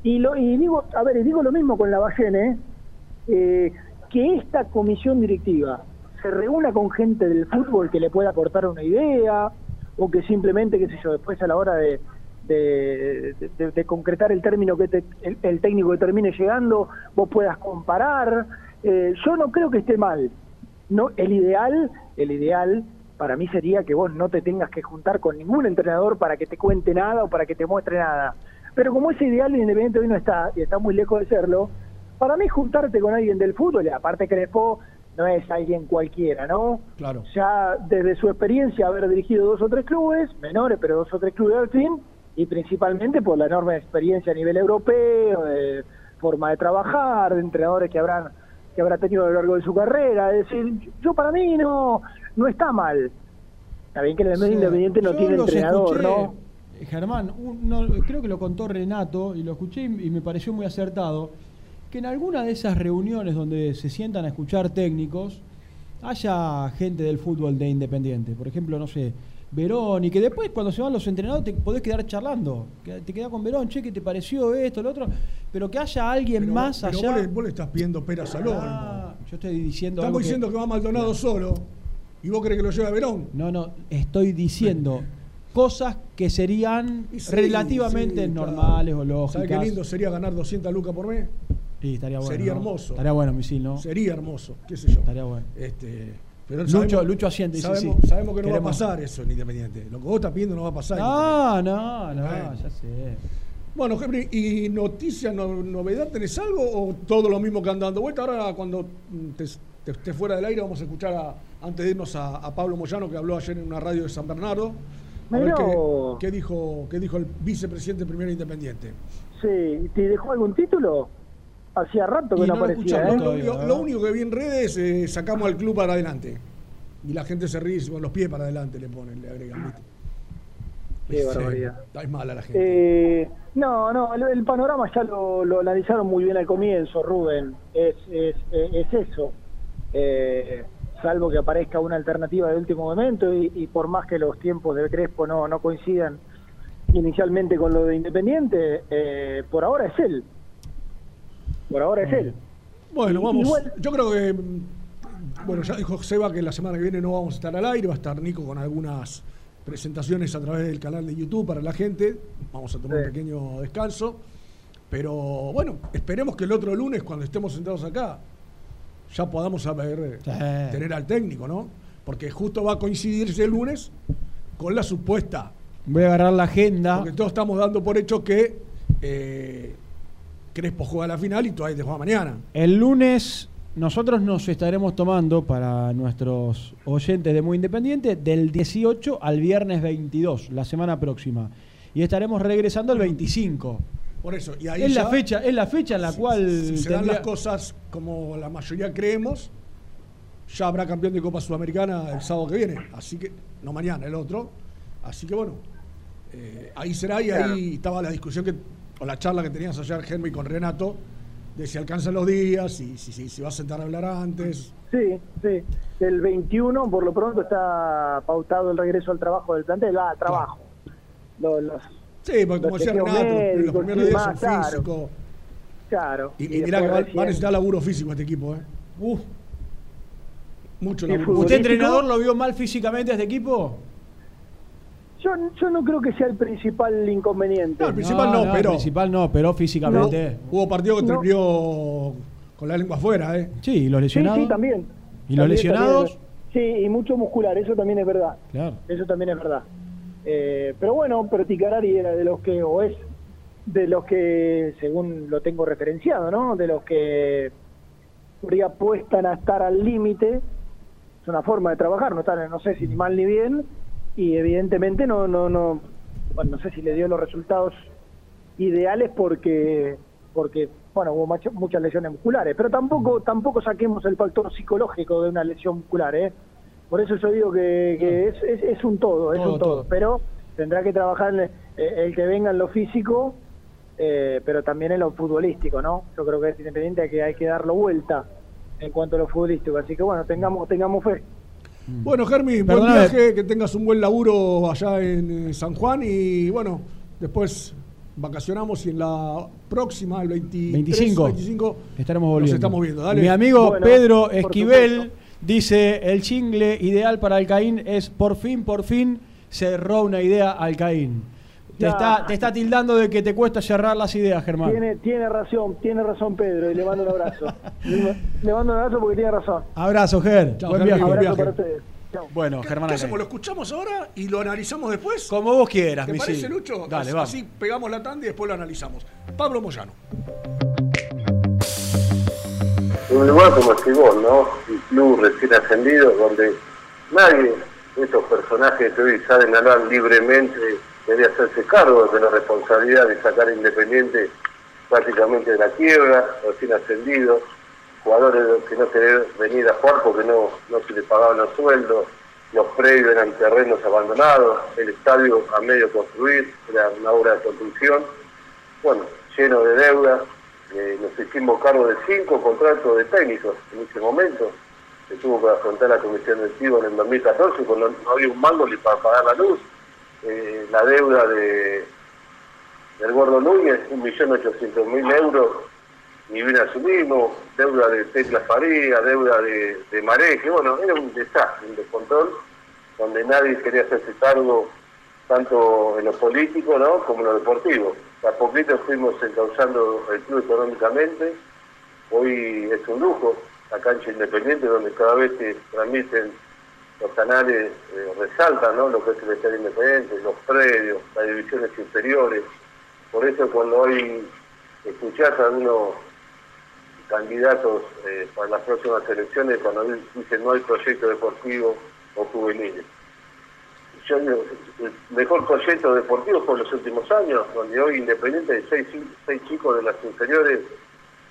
Y, lo, y digo, a ver, y digo lo mismo con la Ballene, eh, que esta comisión directiva se reúna con gente del fútbol que le pueda aportar una idea, o que simplemente, qué sé yo, después a la hora de, de, de- de concretar el término que te- el, el técnico que termine llegando, vos puedas comparar. Eh, yo no creo que esté mal. No, el ideal, el ideal para mí sería que vos no te tengas que juntar con ningún entrenador para que te cuente nada o para que te muestre nada. Pero como ese ideal Independiente hoy no está, y está muy lejos de serlo, para mí juntarte con alguien del fútbol, y aparte Crespo no es alguien cualquiera, ¿no? Claro. Ya desde su experiencia haber dirigido dos o tres clubes, menores, pero dos o tres clubes al fin, y principalmente por la enorme experiencia a nivel europeo, de forma de trabajar, de entrenadores que habrán que habrá tenido a lo largo de su carrera. Es decir, yo para mí no, no está mal. Está bien que el Sí, Independiente no tiene entrenador, escuché, ¿no? Germán, un- no, creo que lo contó Renato y lo escuché y me pareció muy acertado, que en alguna de esas reuniones donde se sientan a escuchar técnicos, haya gente del fútbol de Independiente. Por ejemplo, no sé, Verón, y que después cuando se van los entrenadores te podés quedar charlando. Te quedás con Verón, che, ¿qué te pareció esto, lo otro? Pero que haya alguien Pero, más pero allá. Vos, le, vos le estás pidiendo peras al. Ah, yo estoy diciendo Estamos algo diciendo que... va Maldonado solo. ¿Y vos crees que lo lleva Verón? No, no, estoy diciendo cosas que serían sí, relativamente sí, claro. normales o lógicas. ¿Sabes qué lindo sería ganar 200 lucas por mes? Sí, estaría bueno. Sería ¿no? hermoso. Estaría bueno, misil, ¿no? Sería hermoso, qué sé yo. Estaría bueno. Este, pero Lucho- sabemos- Lucho asiente, dice, sabemos, sí. sabemos que no va a pasar eso en Independiente. Lo que vos estás pidiendo no va a pasar. No, no, no, Bueno. ya sé. Bueno, Henry, ¿y noticias, no- novedad tenés algo o todo lo mismo que anda dando vuelta? Ahora cuando te, te- estés fuera del aire vamos a escuchar a- antes de irnos a, a Pablo Moyano que habló ayer en una radio de San Bernardo. A ver qué, qué dijo, qué dijo el vicepresidente primero Independiente. Sí, ¿te dejó algún título? Hacía rato que Y no, no lo aparecía, escuchamos. ¿eh? Lo, lo- lo único que vi en redes eh, sacamos al club para adelante. Y la gente se ríe y con los pies para adelante le ponen, le agregan. ¿viste? Qué Este, barbaridad. Es mala la gente. Eh, no, no, el, el panorama ya lo, lo analizaron muy bien al comienzo, Rubén. Es, es, es eso. Eh, salvo que aparezca una alternativa de último momento y, y por más que los tiempos del Crespo no, no coincidan inicialmente con lo de Independiente, eh, por ahora es él. Por ahora es él. Bueno, vamos. igual- Yo creo que. mm, Bueno, ya dijo Seba que la semana que viene no vamos a estar al aire. Va a estar Nico con algunas presentaciones a través del canal de YouTube para la gente. Vamos a tomar Sí. un pequeño descanso. Pero bueno, esperemos que el otro lunes, cuando estemos sentados acá, ya podamos saber eh, tener al técnico, ¿no? Porque justo va a coincidir ese lunes con la supuesta. Voy a agarrar la agenda. Porque todos estamos dando por hecho que eh, Crespo juega la final y todavía te juega mañana. El lunes nosotros nos estaremos tomando para nuestros oyentes de Muy Independiente del 18 al viernes 22, la semana próxima. Y estaremos regresando el 25. Por eso, y ahí es la fecha, es la fecha en la cual si se dan las cosas como la mayoría creemos, ya habrá campeón de Copa Sudamericana el sábado que viene. Así que, no mañana, el otro. Así que bueno, eh, ahí será y Claro. ahí estaba la discusión que, o la charla que tenías ayer, Henry, con Renato, de si alcanzan los días, y si, si, si va a sentar a hablar antes. Sí, sí. El 21, por lo pronto, está pautado el regreso al trabajo del plantel. Va, trabajo. Lo- los, Sí, porque como los decía Renato, los médicos, primeros sí, días son claro, físicos. Claro. Y, y mirá que va, va a necesitar laburo físico este equipo, ¿eh? Uf. Mucho ¿Y laburo. ¿Usted entrenador lo vio mal físicamente a este equipo? Yo, yo no creo que sea el principal inconveniente. No, el principal no, pero- El principal no, pero físicamente. Hubo partido que No. terminó con la lengua afuera, ¿eh? Sí, ¿y los Sí, lesionados? sí, también. ¿Y los lesionados? también. Sí, y mucho muscular, eso también es verdad. Claro. Eso también es verdad. Eh, pero bueno, pero Ticarari era de los que, o es de los que, según lo tengo referenciado, ¿no? De los que apuestan a estar al límite. Es una forma de trabajar, no, estar, no sé si ni mal ni bien, y evidentemente no, no, no, bueno, no sé si le dio los resultados ideales porque, porque bueno, hubo macho- muchas lesiones musculares, pero tampoco, tampoco saquemos el factor psicológico de una lesión muscular, ¿eh? Por eso yo digo que, que es, es, es un todo, es Todo, un todo, todo. pero tendrá que trabajar el, eh, el que venga en lo físico, eh, pero también en lo futbolístico, ¿no? Yo creo que es independiente que hay que darlo vuelta en cuanto a lo futbolístico, así que bueno, tengamos, tengamos fe. Bueno, Germi, buen viaje, que tengas un buen laburo allá en eh, San Juan y bueno, después vacacionamos y en la próxima, el 23, 25. 25, Estaremos volviendo. Nos estamos viendo, dale. Mi amigo Bueno, Pedro Esquivel dice: el chingle ideal para Alcaín es por fin, por fin cerró una idea Alcaín. Te está, te está tildando de que te cuesta cerrar las ideas, Germán. Tiene, tiene razón, tiene razón Pedro, y le mando un abrazo. le, mando un abrazo porque tiene razón. Abrazo, Ger. Chao, Buen viaje. buen Abrazo viaje. para ustedes. Chao. Bueno, ¿Qué, Germán qué hacemos? ¿Lo escuchamos ahora y lo analizamos después? Como vos quieras, ¿Te misil. parece, Lucho? Dale, así, vamos. así pegamos la tanda y después lo analizamos. Pablo Moyano. un lugar como Esquibón, ¿no? Un club recién ascendido donde nadie estos personajes que hoy salen a hablar libremente debería hacerse cargo de la responsabilidad de sacar a Independiente prácticamente de la quiebra, recién ascendido, jugadores que no querían venir a jugar porque no, no se les pagaban los sueldos, los predios eran terrenos abandonados, el estadio a medio construir, era una obra de construcción, bueno, lleno de deuda, eh, nos hicimos cargo de cinco contratos de técnicos en ese momento, que tuvo que afrontar la comisión directiva en el 2014 cuando no había un mango ni para pagar la luz, Eh, la deuda de del Gordo Núñez, 1.800.000 euros, ni bien asumimos, deuda de Tecla Faría, deuda de, de bueno, era un desastre, un descontrol, donde nadie quería hacerse cargo tanto en lo político ¿no? como en lo deportivo. A poquito fuimos encauzando el club económicamente, hoy es un lujo, la cancha independiente donde cada vez se transmiten los canales, eh, resaltan ¿no? lo que es el estadio independiente, los predios, las divisiones inferiores. Por eso cuando hoy escuchás a algunos candidatos eh, para las próximas elecciones, cuando dicen no hay proyecto deportivo o juveniles. Yo digo, el mejor proyecto deportivo fue en los últimos años, donde hoy Independiente hay seis, seis chicos de las inferiores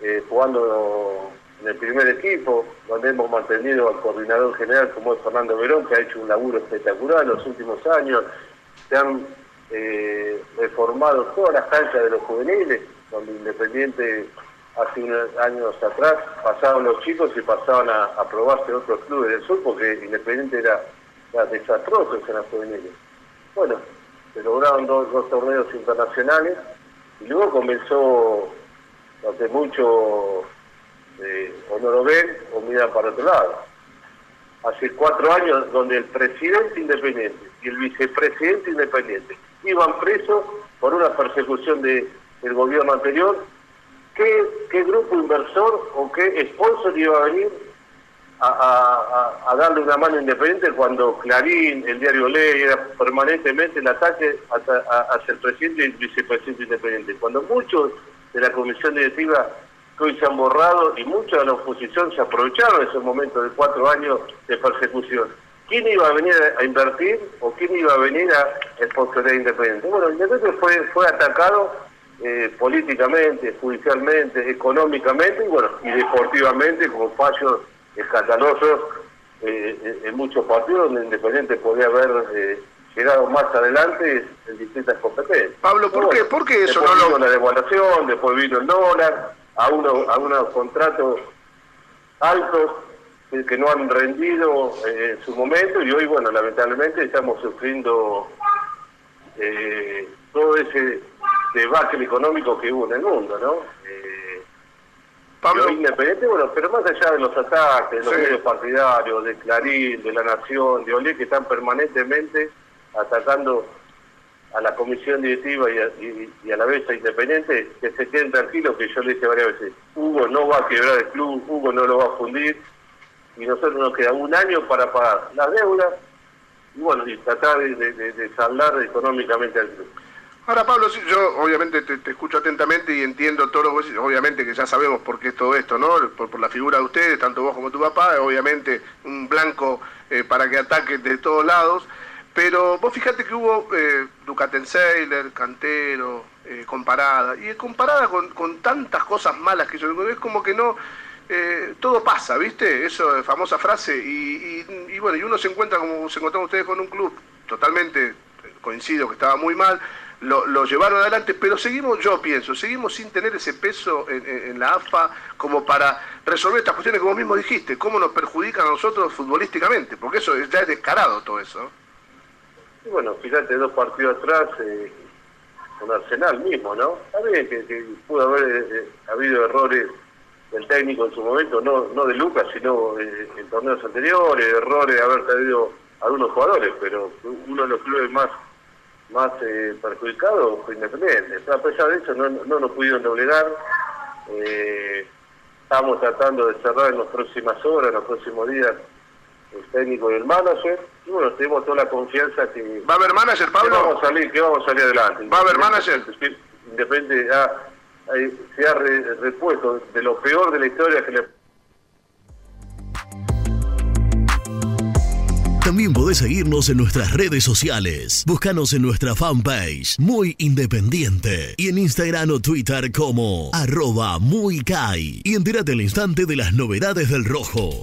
eh, jugando en el primer equipo, donde hemos mantenido al coordinador general como es Fernando Verón, que ha hecho un laburo espectacular en los últimos años. Se han eh, reformado todas las canchas de los juveniles, donde Independiente hace unos años atrás pasaban los chicos y pasaban a, a probarse otros clubes del sur, porque Independiente era, era desastroso en las juveniles. Bueno, se lograron dos, dos torneos internacionales y luego comenzó hace mucho eh, o no lo ven o miran para otro lado. Hace cuatro años donde el presidente independiente y el vicepresidente independiente iban presos por una persecución de, del gobierno anterior, ¿qué, qué grupo inversor o qué sponsor iba a venir a, a- darle una mano independiente cuando Clarín, el diario Ley, era permanentemente el ataque hacia, hacia el presidente y el vicepresidente independiente? Cuando muchos de la comisión directiva que hoy se han borrado y mucha de la oposición se aprovecharon de esos momentos de cuatro años de persecución. ¿Quién iba a venir a, invertir o quién iba a venir a sponsorar Independiente? Bueno, Independiente fue, fue atacado eh, políticamente, judicialmente, económicamente y bueno, y deportivamente con fallos escandalosos eh, en- muchos partidos donde Independiente podía haber eh, llegado más adelante en distintas competencias. Pablo, ¿por qué- por qué eso después no lo- vino la devaluación, después vino el dólar, a unos, a unos contratos altos que, que no han rendido eh, en su momento y hoy, bueno, lamentablemente estamos sufriendo eh, todo ese debacle económico que hubo en el mundo, ¿no? Eh, hoy Independiente, bueno, pero más allá de los ataques, de los Sí. medios partidarios, de Clarín, de La Nación, de Olé, que están permanentemente atacando a la comisión directiva y a, y- y a la vez a Independiente, que se queden tranquilos, que yo le dije varias veces, Hugo no va a quebrar el club, Hugo no lo va a fundir, y nosotros nos queda un año para pagar las deudas, y bueno, y tratar de, saldar económicamente al club. Ahora, Pablo, yo obviamente te, escucho atentamente y entiendo todo lo que. Obviamente que ya sabemos por qué es todo esto, ¿no? Por, por la figura de ustedes, tanto vos como tu papá, obviamente un blanco eh, para que ataquen de todos lados. Pero vos fíjate que hubo eh, Ducatenseiler, Cantero, eh, comparada, y comparada con, con tantas cosas malas que yo digo, es como que no, eh, todo pasa, ¿viste? Eso, famosa frase, y, y- y bueno, y uno se encuentra como se encontraron ustedes con un club totalmente, coincido que estaba muy mal, lo, lo llevaron adelante, pero seguimos, yo pienso, seguimos sin tener ese peso en, en- la AFA como para resolver estas cuestiones que vos mismo dijiste, cómo nos perjudican a nosotros futbolísticamente, porque eso es- ya es descarado todo eso. Y bueno, fíjate, dos partidos atrás, eh, con Arsenal mismo, ¿no? Está bien que, pudo haber eh, eh, habido errores del técnico en su momento, no no de Lucas, sino eh, en torneos anteriores, errores de haber traído algunos jugadores, pero uno de los clubes más más eh, perjudicados fue Independiente. A pesar de eso, no, no nos pudieron doblegar. Estamos tratando de cerrar en las próximas horas, en los próximos días, el técnico y el manager. Y bueno, tenemos toda la confianza que... ¿Va a haber manager, Pablo? Que vamos a salir, que vamos a salir adelante. ¿Va a haber manager? Independiente ha- ha- se ha re- repuesto de lo peor de la historia que le También podés seguirnos en nuestras redes sociales. Búscanos en nuestra fanpage, Muy Independiente. Y en Instagram o Twitter como arroba muy Kai. Y entérate al instante de las novedades del rojo.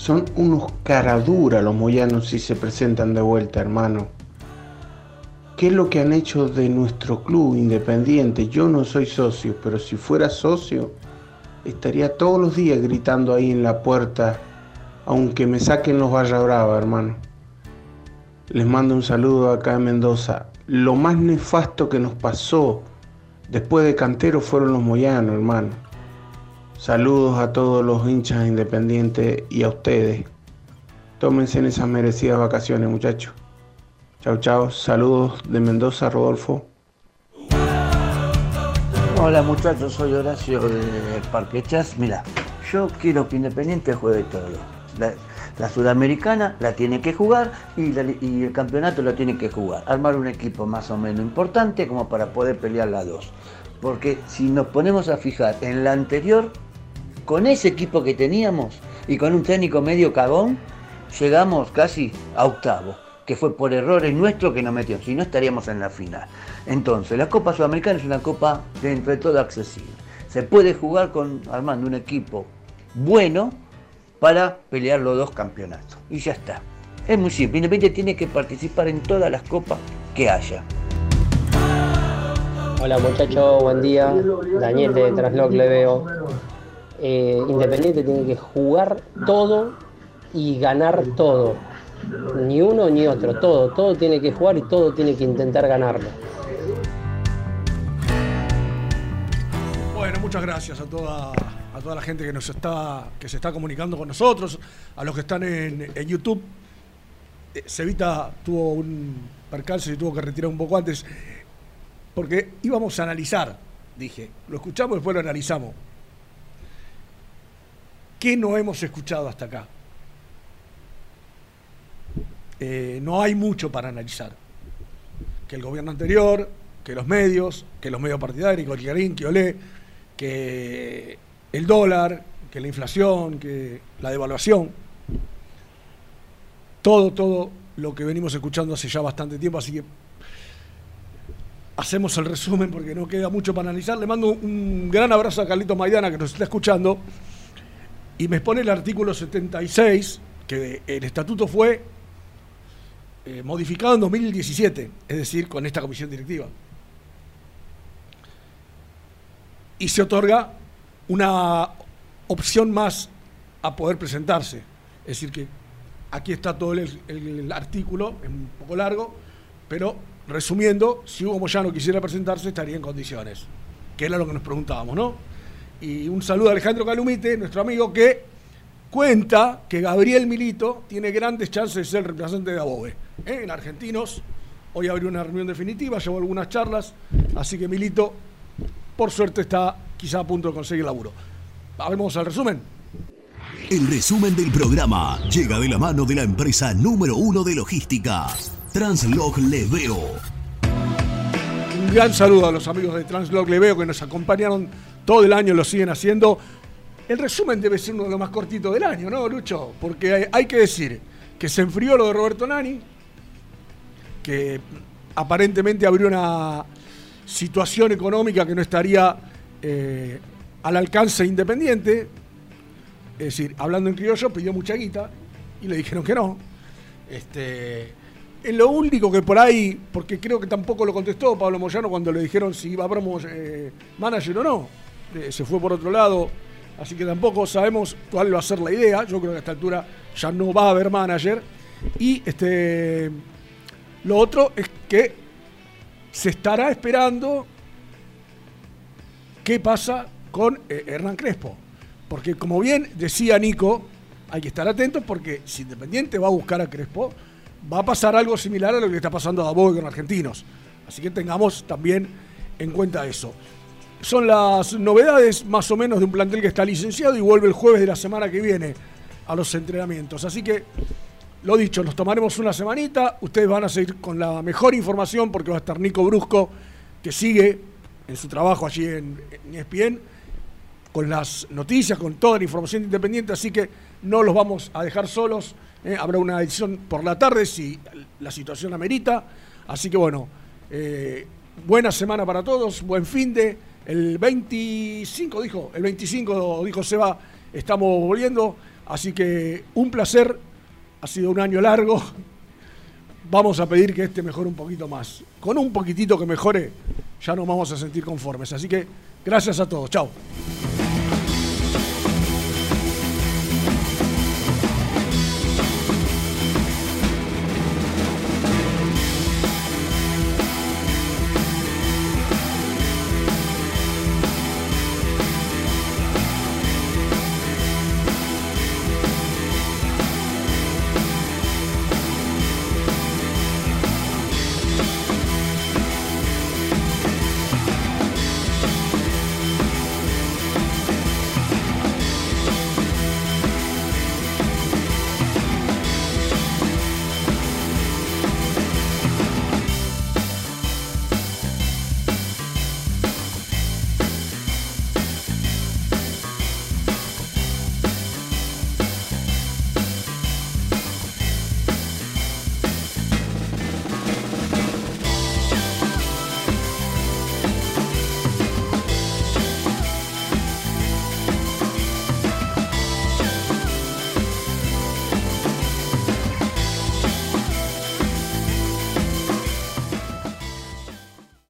Son unos caraduras los moyanos si se presentan de vuelta, hermano. ¿Qué es lo que han hecho de nuestro club independiente? Yo no soy socio, pero si fuera socio, estaría todos los días gritando ahí en la puerta, aunque me saquen los barra brava, hermano. Les mando un saludo acá en Mendoza. Lo más nefasto que nos pasó Después de Cantero fueron los Moyanos, hermano. Saludos a todos los hinchas independientes y a ustedes. Tómense en esas merecidas vacaciones, muchachos. Chao, chao. Saludos de Mendoza, Rodolfo. Hola muchachos, soy Horacio de Parque Chas. Mira, yo quiero que Independiente juegue todo. La, la Sudamericana la tiene que jugar y, la- y el campeonato lo tiene que jugar. Armar un equipo más o menos importante como para poder pelear las dos. Porque si nos ponemos a fijar en la anterior, con ese equipo que teníamos y con un técnico medio cagón, llegamos casi a octavo, que fue por errores nuestros que nos metió, si no estaríamos en la final. Entonces, la Copa Sudamericana es una copa dentro de todo accesible. Se puede jugar con armando un equipo bueno para pelear los dos campeonatos. Y ya está. Es muy simple. Independiente tiene que participar en todas las copas que haya. Hola muchachos, buen día. Daniel de Transloc le veo. Eh, Independiente tiene que jugar todo y ganar todo. Ni uno ni otro, todo, todo tiene que jugar y todo tiene que intentar ganarlo. Bueno, muchas gracias a toda, a toda la gente que nos está, que se está comunicando con nosotros, a los que están en, en YouTube. Eh, Cevita tuvo un percance y tuvo que retirar un poco antes, porque íbamos a analizar, dije, lo escuchamos y después lo analizamos. ¿Qué no hemos escuchado hasta acá? Eh, no hay mucho para analizar. Que el gobierno anterior, que los medios, que los medios partidarios, que Olé, que el dólar, que la inflación, que la devaluación. Todo, todo lo que venimos escuchando hace ya bastante tiempo, así que hacemos el resumen porque no queda mucho para analizar. Le mando un gran abrazo a Carlitos Maidana que nos está escuchando y me expone el artículo 76, que el estatuto fue eh, modificado en 2017, es decir, con esta comisión directiva. Y se otorga una opción más a poder presentarse. Es decir, que aquí está todo el, el artículo, es un poco largo, pero resumiendo, si Hugo Moyano quisiera presentarse, estaría en condiciones, que era lo que nos preguntábamos, ¿no? Y un saludo a Alejandro Calumite, nuestro amigo, que cuenta que Gabriel Milito tiene grandes chances de ser reemplazante de Above. ¿eh? En Argentinos, hoy abrió una reunión definitiva, llevó algunas charlas, así que Milito, por suerte, está quizá a punto de conseguir laburo. Vamos al resumen. El resumen del programa llega de la mano de la empresa número uno de logística, Translog Leveo. Un gran saludo a los amigos de Translog Leveo que nos acompañaron todo el año, lo siguen haciendo. El resumen debe ser uno de los más cortitos del año, ¿no, Lucho? Porque hay, que decir que se enfrió lo de Roberto Nani, que aparentemente abrió una situación económica que no estaría eh, al alcance independiente. Es decir, hablando en criollo, pidió mucha guita y le dijeron que no. Este, en lo único que por ahí, porque creo que tampoco lo contestó Pablo Moyano cuando le dijeron si iba a promo eh, manager o no. Eh, se fue por otro lado, así que tampoco sabemos cuál va a ser la idea. Yo creo que a esta altura ya no va a haber manager. Y este, lo otro es que se estará esperando qué pasa con eh, Hernán Crespo. Porque como bien decía Nico, hay que estar atentos porque si Independiente va a buscar a Crespo, va a pasar algo similar a lo que está pasando a Dabove con Argentinos. Así que tengamos también en cuenta eso. Son las novedades más o menos de un plantel que está licenciado y vuelve el jueves de la semana que viene a los entrenamientos. Así que, lo dicho, nos tomaremos una semanita. Ustedes van a seguir con la mejor información porque va a estar Nico Brusco, que sigue en su trabajo allí en, en ESPN, con las noticias, con toda la información independiente. Así que no los vamos a dejar solos. ¿eh? Habrá una edición por la tarde si la situación amerita. Así que bueno, eh, buena semana para todos, buen fin de. El 25 dijo, el 25 dijo Seba, estamos volviendo. Así que un placer, ha sido un año largo. Vamos a pedir que este mejore un poquito más. Con un poquitito que mejore, ya nos vamos a sentir conformes. Así que gracias a todos. Chao.